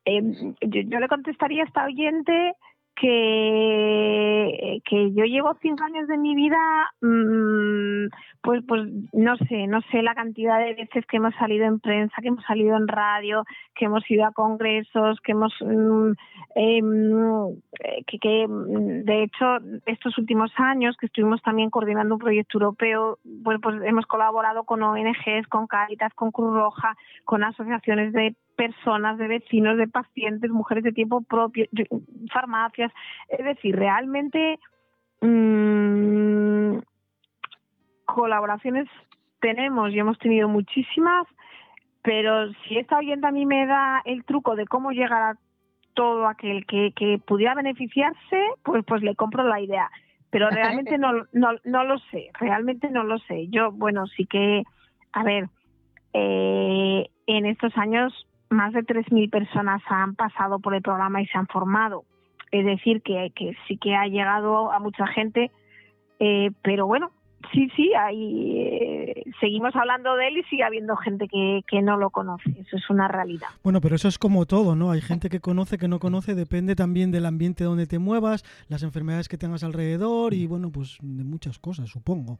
Em, yo, le contestaría a esta oyente que, que yo llevo cinco años de mi vida, mm, pues, pues no sé, no sé la cantidad de veces que hemos salido en prensa, que hemos salido en radio, que hemos ido a congresos, que hemos, mm, em, que, que de hecho estos últimos años que estuvimos también coordinando un proyecto europeo, pues, pues hemos colaborado con ONGs, con Caritas, con Cruz Roja, con asociaciones de personas, de vecinos, de pacientes, mujeres de tiempo propio, farmacias. Es decir, realmente mmm, colaboraciones tenemos y hemos tenido muchísimas, pero si esta oyente a mí me da el truco de cómo llegar a todo aquel que, que pudiera beneficiarse, pues, pues le compro la idea. Pero realmente no, no, no lo sé, realmente no lo sé. Yo, bueno, sí que, a ver, eh, en estos años más de 3.000 personas han pasado por el programa y se han formado. Es decir, que, que sí que ha llegado a mucha gente, eh, pero bueno, sí, sí, ahí eh, seguimos hablando de él y sigue habiendo gente que, que, no lo conoce. Eso es una realidad. Bueno, pero eso es como todo, ¿no? Hay gente que conoce, que no conoce, depende también del ambiente donde te muevas, las enfermedades que tengas alrededor y bueno, pues de muchas cosas, supongo.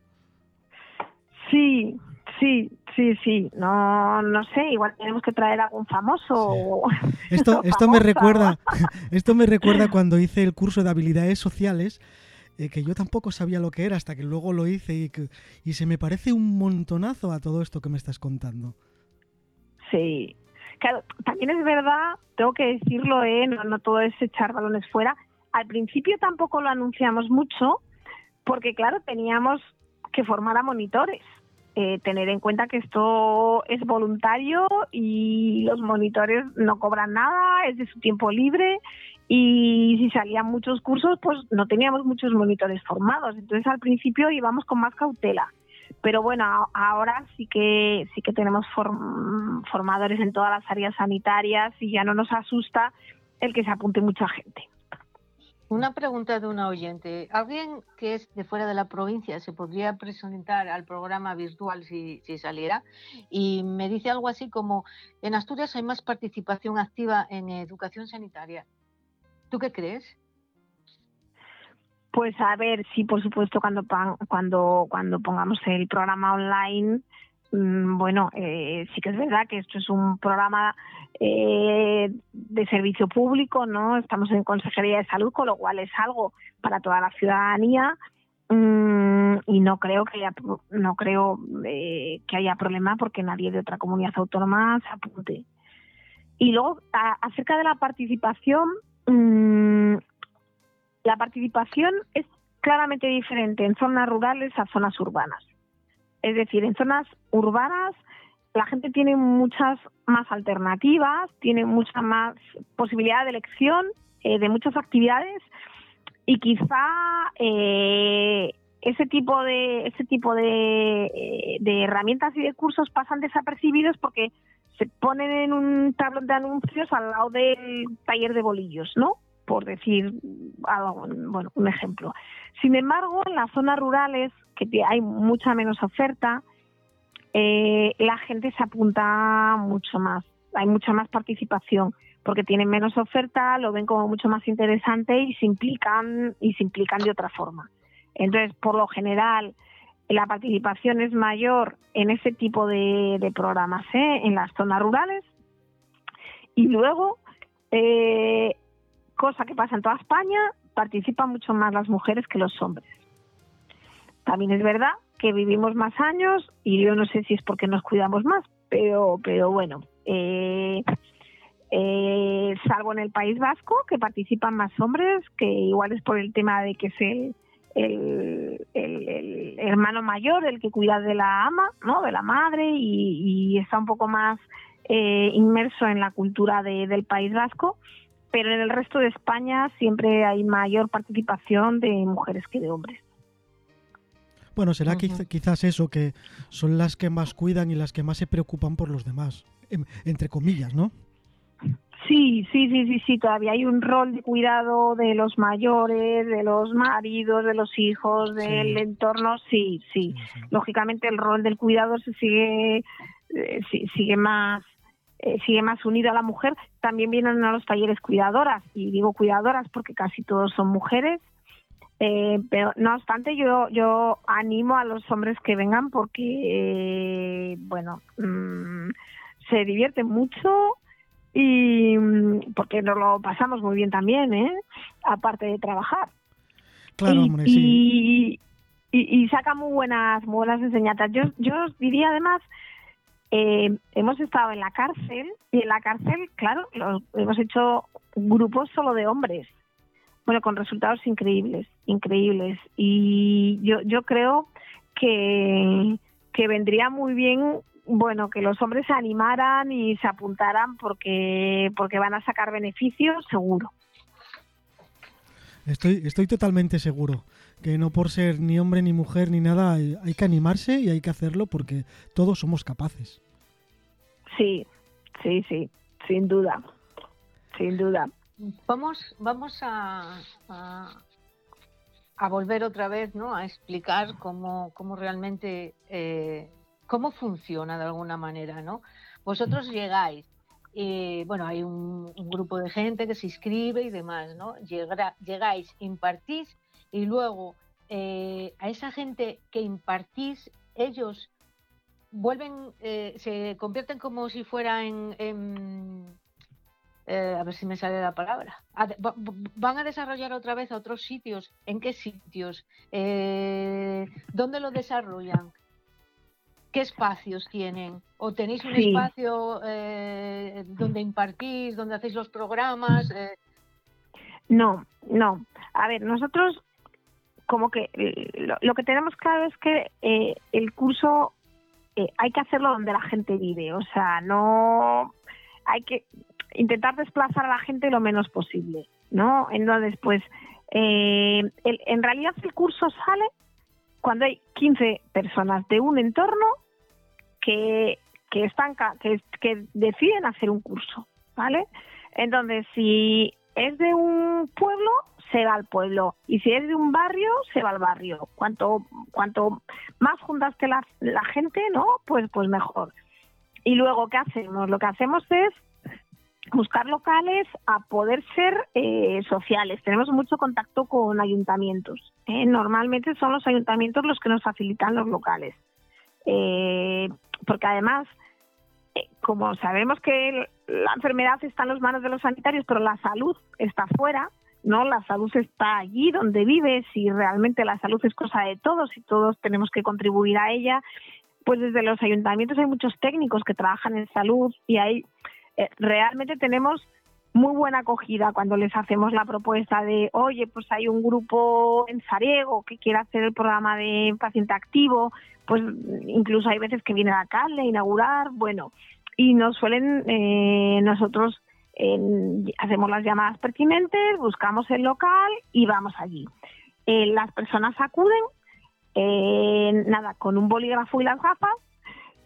Sí, sí, sí, sí. No, no sé. Igual tenemos que traer algún famoso. Esto, esto me recuerda, esto me recuerda cuando hice el curso de habilidades sociales. Eh, que yo tampoco sabía lo que era hasta que luego lo hice y, que, y se me parece un montonazo a todo esto que me estás contando. Sí, claro, también es verdad, tengo que decirlo, ¿eh? no, no todo es echar balones fuera. Al principio tampoco lo anunciamos mucho porque, claro, teníamos que formar a monitores. Eh, tener en cuenta que esto es voluntario y los monitores no cobran nada, es de su tiempo libre y si salían muchos cursos, pues no teníamos muchos monitores formados. Entonces al principio íbamos con más cautela. Pero bueno, ahora sí que sí que tenemos formadores en todas las áreas sanitarias y ya no nos asusta el que se apunte mucha gente. Una pregunta de una oyente. ¿Alguien que es de fuera de la provincia se podría presentar al programa virtual si, saliera? Y me dice algo así como, en Asturias hay más participación activa en educación sanitaria. ¿Tú qué crees? Pues a ver, sí, por supuesto, cuando, cuando, cuando pongamos el programa online, bueno, eh, sí que es verdad que esto es un programa eh, de servicio público, ¿no? Estamos en Consejería de Salud, con lo cual es algo para toda la ciudadanía mm, y no creo que haya, no creo eh, que haya problema porque nadie de otra comunidad autónoma se apunte. Y luego, acerca de la participación, mm, la participación es claramente diferente en zonas rurales a zonas urbanas. Es decir, en zonas urbanas la gente tiene muchas más alternativas, tiene mucha más posibilidad de elección eh, de muchas actividades y quizá eh, ese tipo de ese tipo de, de, herramientas y de cursos pasan desapercibidos porque se ponen en un tablón de anuncios al lado del taller de bolillos, ¿no? Por decir algo, bueno, un ejemplo. Sin embargo, en las zonas rurales que hay mucha menos oferta, eh, la gente se apunta mucho más, hay mucha más participación porque tienen menos oferta, lo ven como mucho más interesante y se implican y se implican de otra forma. Entonces, por lo general, la participación es mayor en ese tipo de, programas, ¿eh? en las zonas rurales. Y luego, eh, cosa que pasa en toda España, participan mucho más las mujeres que los hombres. También es verdad que vivimos más años y yo no sé si es porque nos cuidamos más, pero, pero bueno, eh, eh, salvo en el País Vasco, que participan más hombres, que igual es por el tema de que es el, hermano mayor el que cuida de la ama, ¿no? de la madre, y, está un poco más eh, inmerso en la cultura del País Vasco, pero en el resto de España siempre hay mayor participación de mujeres que de hombres. Bueno, será quizás eso, que son las que más cuidan y las que más se preocupan por los demás, entre comillas, ¿no? Sí, sí, sí, sí, sí, todavía hay un rol de cuidado de los mayores, de los maridos, de los hijos, del entorno, sí, sí, Lógicamente el rol del cuidado se sigue, eh, sigue más eh, sigue más unido a la mujer. También vienen a los talleres cuidadoras, y digo cuidadoras porque casi todos son mujeres. Eh, pero no obstante, yo, yo animo a los hombres que vengan porque, bueno, mm, se divierten mucho, y mm, porque nos lo pasamos muy bien también, ¿eh? aparte de trabajar. Claro, y, y, saca muy buenas, buenas enseñanzas. Yo, yo os diría además, eh, hemos estado en la cárcel y en la cárcel, claro, hemos hecho grupos solo de hombres, bueno, con resultados increíbles, increíbles. Y yo, yo creo que, que vendría muy bien bueno, que los hombres se animaran y se apuntaran porque, porque van a sacar beneficios, seguro. Estoy, estoy totalmente seguro que no por ser ni hombre ni mujer ni nada, hay, que animarse y hay que hacerlo porque todos somos capaces. Sí, sí, sí, sin duda, sin duda. Vamos, vamos a, a, volver otra vez, ¿no? A explicar cómo, cómo realmente eh, cómo funciona de alguna manera, ¿no? Vosotros llegáis, eh, bueno, hay un, grupo de gente que se inscribe y demás, ¿no? llegáis, impartís y luego eh, a esa gente que impartís, ellos vuelven, eh, se convierten como si fuera en, a ver si me sale la palabra, van a desarrollar otra vez a otros sitios, ¿en qué sitios? ¿Dónde lo desarrollan? ¿Qué espacios tienen? ¿O tenéis un espacio eh, donde impartís, donde hacéis los programas? Eh? No, no. A ver, nosotros como que eh, lo, que tenemos claro es que el curso hay que hacerlo donde la gente vive, o sea, no hay que intentar desplazar a la gente lo menos posible, ¿no? Entonces, pues, en realidad el curso sale cuando hay 15 personas de un entorno que, que, están, que, que deciden hacer un curso, ¿vale? Entonces, si es de un pueblo, se va al pueblo. Y si es de un barrio, se va al barrio. Cuanto, cuanto más juntas que la, gente, ¿no? Pues, pues mejor. Y luego, ¿qué hacemos? Lo que hacemos es buscar locales a poder ser eh, sociales. Tenemos mucho contacto con ayuntamientos. ¿eh? Normalmente son los ayuntamientos los que nos facilitan los locales. Eh, porque además, eh, como sabemos que la enfermedad está en las manos de los sanitarios, pero la salud está fuera, ¿no? La salud está allí donde vives y realmente la salud es cosa de todos y todos tenemos que contribuir a ella. Pues desde los ayuntamientos hay muchos técnicos que trabajan en salud y ahí eh, realmente tenemos muy buena acogida cuando les hacemos la propuesta de, oye, pues hay un grupo en Sariego que quiere hacer el programa de paciente activo, pues incluso hay veces que viene la alcalde a inaugurar, bueno, y nos suelen, eh, nosotros hacemos las llamadas pertinentes, buscamos el local y vamos allí. Eh, las personas acuden, eh, nada, con un bolígrafo y las gafas,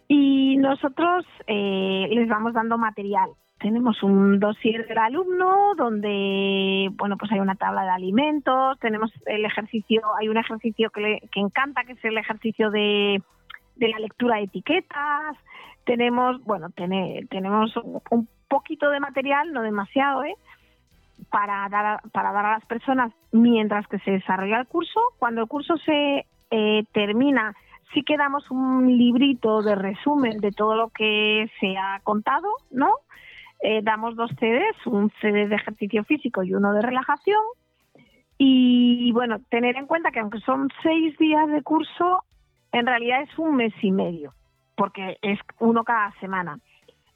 y nosotros les vamos dando material tenemos un dossier del alumno donde bueno pues hay una tabla de alimentos tenemos el ejercicio hay un ejercicio que le que encanta que es el ejercicio de de la lectura de etiquetas, tenemos, bueno, tenemos un poquito de material, no demasiado, ¿eh? para dar, para dar a las personas mientras que se desarrolla el curso. Cuando el curso se eh, termina, sí que damos un librito de resumen de todo lo que se ha contado, ¿no? Eh, damos dos CDs, un CD de ejercicio físico y uno de relajación. Y bueno, tener en cuenta que aunque son seis días de curso, en realidad es un mes y medio, porque es uno cada semana.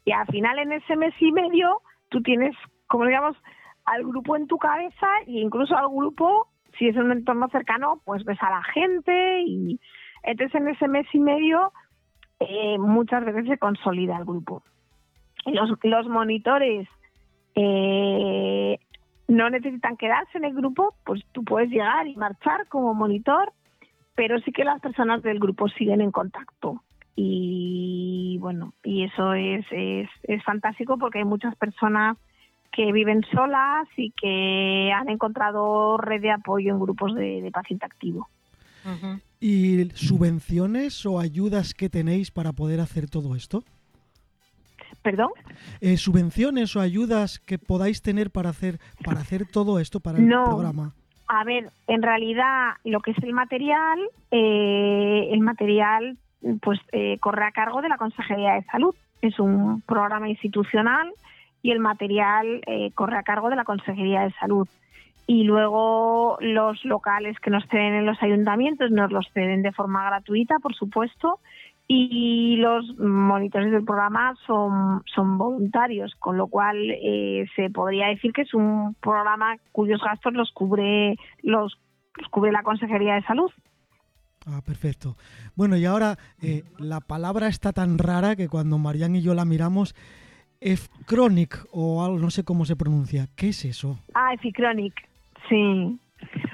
Y al final en ese mes y medio tú tienes, como digamos, al grupo en tu cabeza e incluso al grupo, si es un entorno cercano, pues ves a la gente y entonces en ese mes y medio eh, muchas veces se consolida el grupo. Los, los monitores eh, no necesitan quedarse en el grupo, pues tú puedes llegar y marchar como monitor, pero sí que las personas del grupo siguen en contacto. Y bueno, y eso es, es, es fantástico porque hay muchas personas que viven solas y que han encontrado red de apoyo en grupos de, paciente activo. ¿Y subvenciones o ayudas que tenéis para poder hacer todo esto? ¿Perdón? Eh, ¿Subvenciones o ayudas que podáis tener para hacer, para hacer todo esto para el programa? A ver, en realidad lo que es el material, eh, el material pues eh, corre a cargo de la Consejería de Salud. Es un programa institucional y el material eh, corre a cargo de la Consejería de Salud. Y luego los locales que nos ceden en los ayuntamientos nos los ceden de forma gratuita, por supuesto, y los monitores del programa son, son voluntarios, con lo cual eh, se podría decir que es un programa cuyos gastos los cubre, los, cubre la Consejería de Salud. Ah, perfecto. Bueno, y ahora eh, la palabra está tan rara que cuando Marian y yo la miramos Efchronic o algo, no sé cómo se pronuncia. ¿Qué es eso? Ah, Efchronic, sí.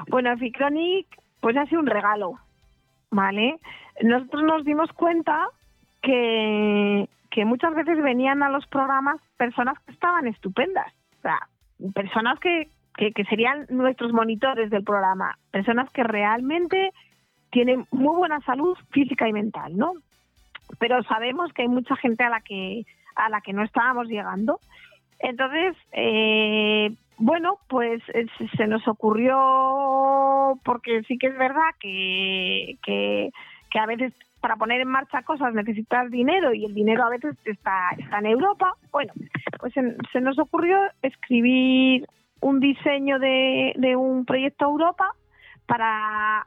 Bueno, Efchronic pues ha sido un regalo, ¿vale? Nosotros nos dimos cuenta que, que muchas veces venían a los programas personas que estaban estupendas, o sea, personas que, que, que serían nuestros monitores del programa, personas que realmente tienen muy buena salud física y mental, ¿no? Pero sabemos que hay mucha gente a la que a la que no estábamos llegando. Entonces, eh, bueno, pues eh, se nos ocurrió, porque sí que es verdad que, que, a veces para poner en marcha cosas necesitas dinero y el dinero a veces está, está en Europa. Bueno, pues se, nos ocurrió escribir un diseño de, de un proyecto Europa para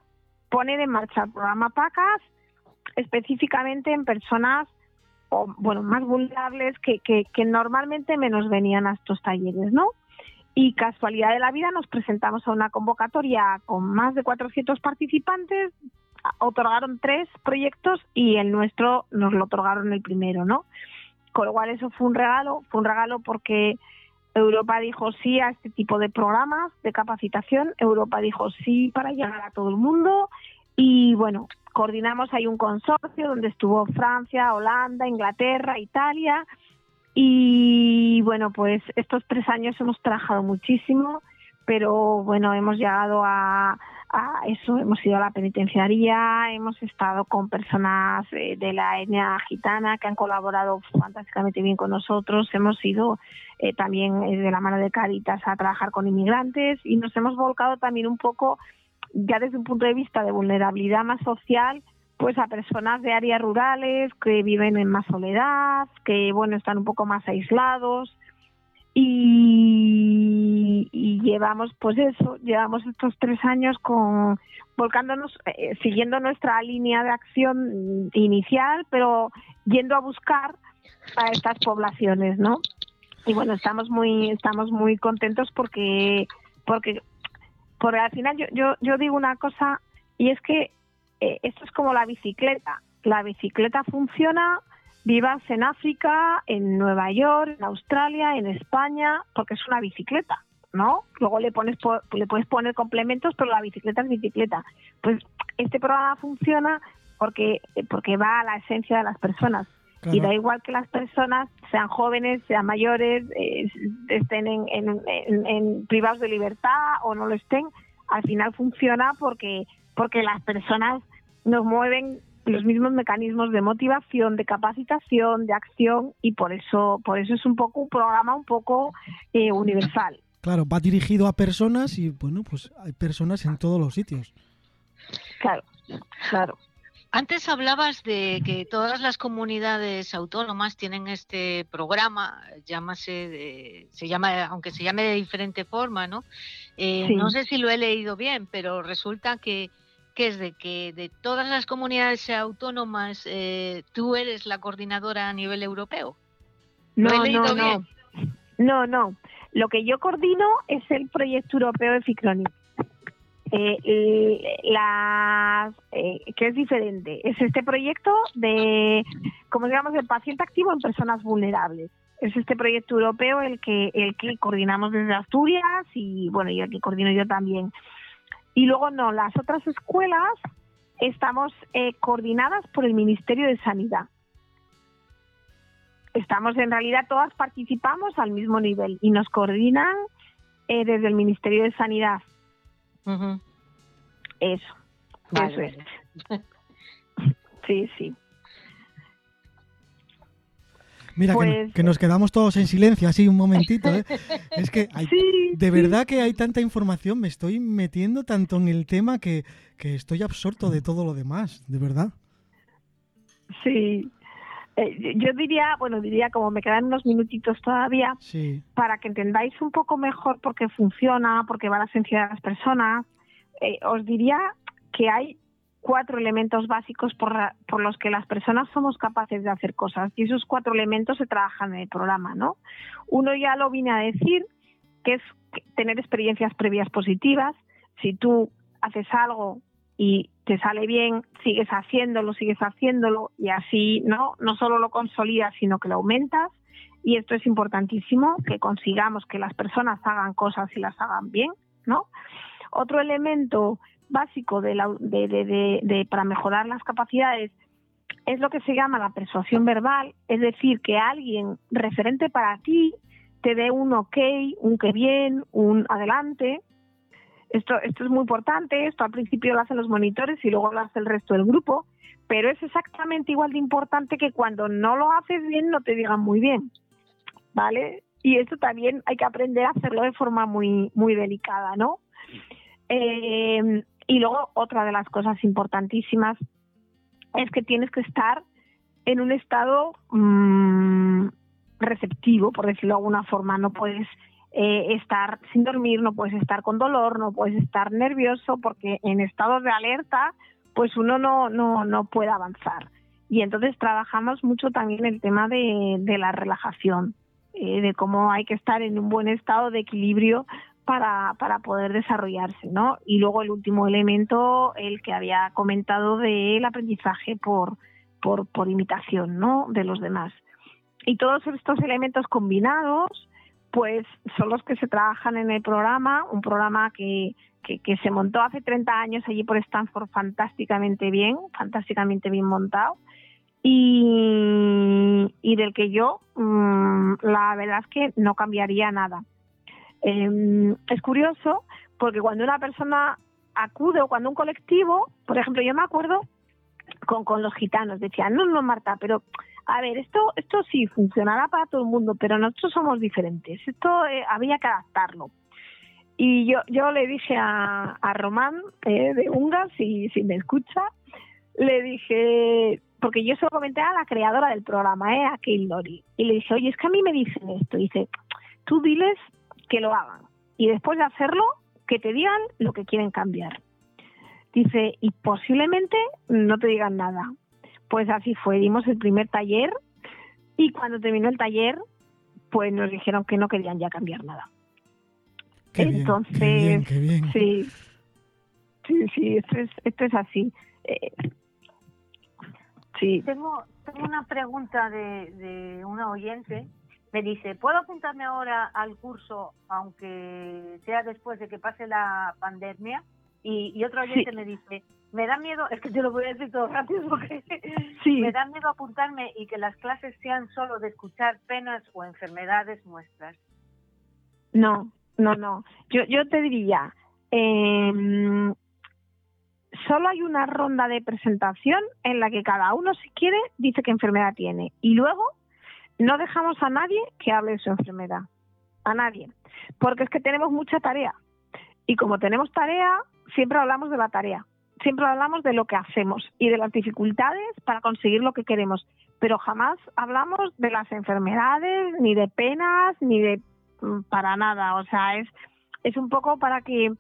poner en marcha el programa PACAS específicamente en personas bueno, más vulnerables que, que, normalmente menos venían a estos talleres, ¿no? Y casualidad de la vida nos presentamos a una convocatoria con más de 400 participantes, otorgaron tres proyectos y el nuestro nos lo otorgaron el primero, ¿no? Con lo cual eso fue un regalo, fue un regalo porque Europa dijo sí a este tipo de programas de capacitación, Europa dijo sí para llegar a todo el mundo y bueno, coordinamos ahí un consorcio donde estuvo Francia, Holanda, Inglaterra, Italia. Y bueno, pues estos tres años hemos trabajado muchísimo, pero bueno, hemos llegado a, eso, hemos ido a la penitenciaría, hemos estado con personas eh, de la etnia gitana que han colaborado fantásticamente bien con nosotros, hemos ido eh, también eh, de la mano de Caritas a trabajar con inmigrantes y nos hemos volcado también un poco ya desde un punto de vista de vulnerabilidad más social, pues a personas de áreas rurales que viven en más soledad, que bueno, están un poco más aislados. Y, llevamos pues eso, llevamos estos tres años con volcándonos, eh, siguiendo nuestra línea de acción inicial, pero yendo a buscar a estas poblaciones, ¿no? Y bueno, estamos muy, estamos muy contentos porque porque porque al final yo, yo, yo digo una cosa y es que eh, esto es como la bicicleta. La bicicleta funciona, vivas en África, en Nueva York, en Australia, en España, porque es una bicicleta, ¿no? Luego le pones le puedes poner complementos, pero la bicicleta es bicicleta. Pues este programa funciona porque porque va a la esencia de las personas. Y da igual que las personas sean jóvenes, sean mayores, eh, estén en, en, privados de libertad o no lo estén, al final funciona porque, porque las personas nos mueven los mismos mecanismos de motivación, de capacitación, de acción y por eso, por eso es un poco un programa un poco eh, universal. Claro, va dirigido a personas y bueno, pues hay personas en todos los sitios. Claro, claro. Antes hablabas de que todas las comunidades autónomas tienen este programa, llámase se llama, aunque se llame de diferente forma, ¿no? Eh, no sé si lo he leído bien, pero resulta que, que es de que de todas las comunidades autónomas eh, tú eres la coordinadora a nivel europeo. No, no, no. No, no. Lo que yo coordino es el proyecto europeo de Ficronic eh, las, eh, que es diferente. Es este proyecto de, como digamos, el paciente activo en personas vulnerables. Es este proyecto europeo el que, el que coordinamos desde Asturias y, bueno, y el que coordino yo también. Y luego no, las otras escuelas estamos eh, coordinadas por el Ministerio de Sanidad. Estamos, en realidad, todas participamos al mismo nivel y nos coordinan eh, desde el Ministerio de Sanidad eso, eso es. sí, sí. Mira, que, pues nos quedamos todos en silencio, así un momentito. ¿eh? Es que hay, de verdad que hay tanta información, me estoy metiendo tanto en el tema que, que estoy absorto de todo lo demás, de verdad. Sí, eh, yo diría, bueno, diría como me quedan unos minutitos todavía, para que entendáis un poco mejor por qué funciona, por qué va la sensibilidad de las personas, eh, os diría que hay cuatro elementos básicos por, por, los que las personas somos capaces de hacer cosas y esos cuatro elementos se trabajan en el programa, ¿no? Uno ya lo vine a decir, que es tener experiencias previas positivas. Si tú haces algo y te sale bien, sigues haciéndolo, sigues haciéndolo y así no, no solo lo consolidas, sino que lo aumentas. Y esto es importantísimo, que consigamos que las personas hagan cosas y las hagan bien, ¿no? Otro elemento básico de de, para mejorar las capacidades es lo que se llama la persuasión verbal, es decir, que alguien referente para ti te dé un ok, un que bien, un adelante, esto, esto es muy importante, esto al principio lo hacen los monitores y luego lo hace el resto del grupo, pero es exactamente igual de importante que cuando no lo haces bien no te digan muy bien, ¿vale? Y esto también hay que aprender a hacerlo de forma muy, muy delicada, ¿no? Eh, y luego otra de las cosas importantísimas es que tienes que estar en un estado mmm, receptivo, por decirlo de alguna forma, no puedes eh, estar sin dormir, no puedes estar con dolor, no puedes estar nervioso, porque en estados de alerta, pues uno no, no, no puede avanzar. Y entonces trabajamos mucho también el tema de, de la relajación, eh, de cómo hay que estar en un buen estado de equilibrio para, para poder desarrollarse, ¿no? Y luego el último elemento, el que había comentado del aprendizaje por, por, por imitación, ¿no? De los demás. Y todos estos elementos combinados pues son los que se trabajan en el programa, un programa que, que, se montó hace 30 años allí por Stanford fantásticamente bien, fantásticamente bien montado, y, y del que yo mm, la verdad es que no cambiaría nada. Em, es curioso porque cuando una persona acude o cuando un colectivo, por ejemplo, yo me acuerdo con, con los gitanos, decían, no, no, Marta, pero a ver, esto, esto sí funcionará para todo el mundo, pero nosotros somos diferentes. Esto eh, había que adaptarlo. Y yo, yo le dije a, a Román eh, de Ungas, si, si me escucha, le dije, porque yo se lo comenté a la creadora del programa, eh, a Kate Lori, y le dije, oye, es que a mí me dicen esto. dice, tú diles que lo hagan. Y después de hacerlo, que te digan lo que quieren cambiar. Dice, y posiblemente no te digan nada. Pues así fue, dimos el primer taller y cuando terminó el taller, pues nos dijeron que no querían ya cambiar nada. Entonces, sí, sí, sí, esto es, esto es así. Eh, sí. Tengo, tengo una pregunta de, de una oyente. Me dice, ¿puedo apuntarme ahora al curso aunque sea después de que pase la pandemia? Y, y otro oyente me dice, me da miedo, es que te lo voy a decir todo rápido porque sí. me da miedo apuntarme y que las clases sean solo de escuchar penas o enfermedades nuestras. No, no, no. Yo, yo te diría, eh, solo hay una ronda de presentación en la que cada uno, si quiere, dice qué enfermedad tiene. Y luego no dejamos a nadie que hable de su enfermedad. A nadie. Porque es que tenemos mucha tarea. Y como tenemos tarea, siempre hablamos de la tarea. Siempre hablamos de lo que hacemos y de las dificultades para conseguir lo que queremos. Pero jamás hablamos de las enfermedades, ni de penas, ni de mm, para nada. O sea, es, es un poco para que,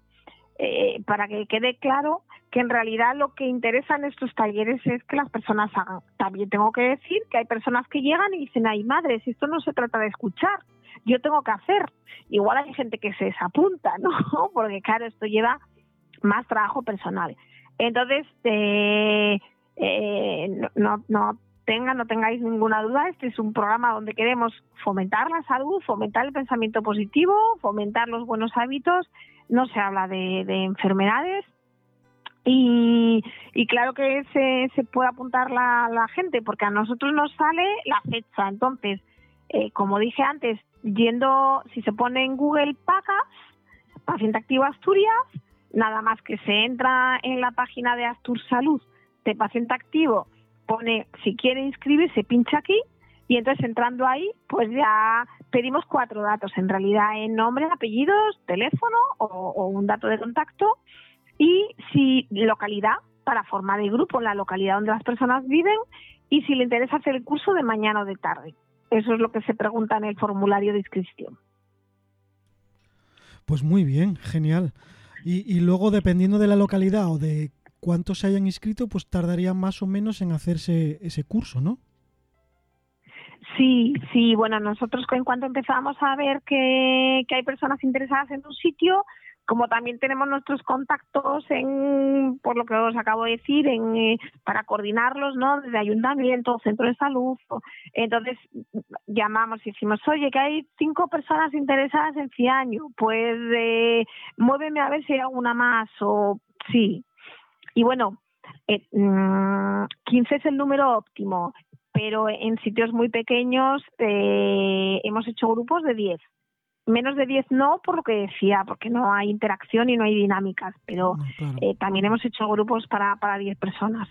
eh, para que quede claro que en realidad lo que interesa en estos talleres es que las personas hagan. También tengo que decir que hay personas que llegan y dicen, ay madre, si esto no se trata de escuchar, yo tengo que hacer. Igual hay gente que se desapunta, ¿no? Porque claro, esto lleva más trabajo personal. Entonces, eh, eh, no, no tengan, no tengáis ninguna duda, este es un programa donde queremos fomentar la salud, fomentar el pensamiento positivo, fomentar los buenos hábitos. No se habla de, de enfermedades, y, claro que se, se puede apuntar la, la, gente, porque a nosotros nos sale la fecha. Entonces, eh, como dije antes, yendo, si se pone en Google Pacas, Paciente Activo Asturias, nada más que se entra en la página de Astur Salud de Paciente Activo, pone si quiere inscribirse, pincha aquí y entonces entrando ahí, pues ya pedimos cuatro datos, en realidad en nombre, apellidos, teléfono o un dato de contacto y si localidad para formar el grupo en la localidad donde las personas viven y si le interesa hacer el curso de mañana o de tarde. Eso es lo que se pregunta en el formulario de inscripción. Pues muy bien, genial. Y, luego, dependiendo de la localidad o de cuántos se hayan inscrito, pues tardaría más o menos en hacerse ese curso, ¿no? Sí, sí, bueno, nosotros en cuanto empezamos a ver que, que hay personas interesadas en un sitio, como también tenemos nuestros contactos en, por lo que os acabo de decir, en, eh, para coordinarlos, ¿no? Desde ayuntamiento, centro de salud. Entonces llamamos y decimos, oye, que hay cinco personas interesadas en Ciaño, pues eh, muéveme a ver si hay alguna más o sí. Y bueno, eh, 15 mm, es el número óptimo, pero en sitios muy pequeños eh, hemos hecho grupos de 10 menos de 10 no, por lo que decía, porque no hay interacción y no hay dinámicas, pero eh, también hemos hecho grupos para, para 10 personas.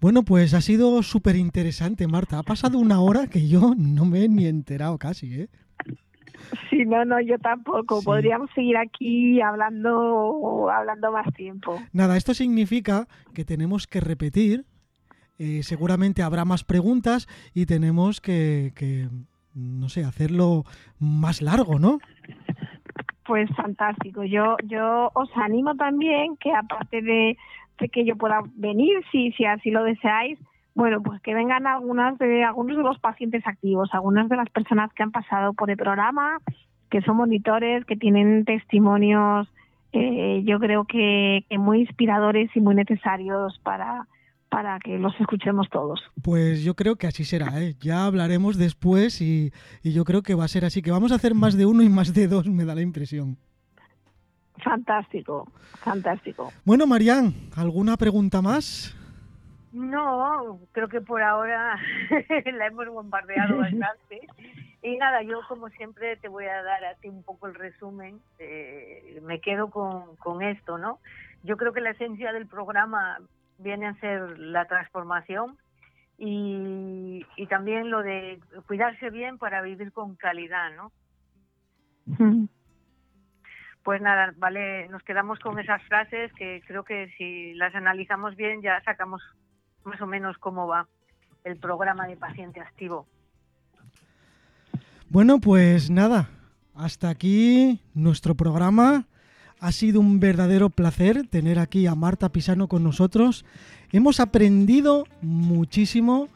Bueno, pues ha sido súper interesante, Marta. Ha pasado una hora que yo no me he ni enterado casi, ¿eh? Sí, no, no, yo tampoco. Podríamos seguir aquí hablando, hablando más tiempo. Nada, esto significa que tenemos que repetir. Eh, seguramente habrá más preguntas y tenemos que no sé, hacerlo más largo, ¿no? Pues fantástico. Yo, yo os animo también que aparte de, que yo pueda venir, si, si así lo deseáis, bueno, pues que vengan algunas de algunos de los pacientes activos, algunas de las personas que han pasado por el programa, que son monitores, que tienen testimonios, eh, yo creo que, que muy inspiradores y muy necesarios para para que los escuchemos todos. Pues yo creo que así será, ¿eh? ya hablaremos después y, yo creo que va a ser así, que vamos a hacer más de uno y más de dos, me da la impresión. Fantástico, fantástico. Bueno, Marían, ¿alguna pregunta más? No, creo que por ahora la hemos bombardeado bastante. Y nada, yo como siempre te voy a dar a ti un poco el resumen. Eh, me quedo con, con esto, ¿no? Yo creo que la esencia del programa viene a ser la transformación y, y también lo de cuidarse bien para vivir con calidad, ¿no? Pues nada, vale, nos quedamos con esas frases que creo que si las analizamos bien ya sacamos más o menos cómo va el programa de paciente activo. Bueno, pues nada, hasta aquí nuestro programa. Ha sido un verdadero placer tener aquí a Marta Pisano con nosotros. Hemos aprendido muchísimo.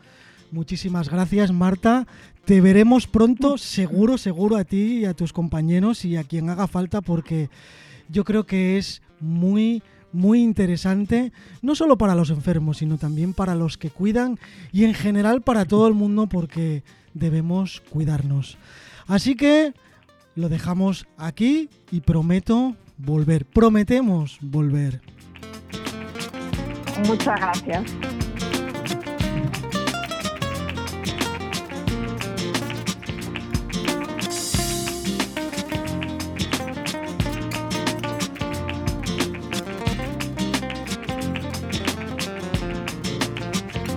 Muchísimas gracias, Marta. Te veremos pronto, seguro, seguro a ti y a tus compañeros y a quien haga falta, porque yo creo que es muy, muy interesante, no solo para los enfermos, sino también para los que cuidan y en general para todo el mundo, porque debemos cuidarnos. Así que lo dejamos aquí y prometo volver. Prometemos volver. Muchas gracias.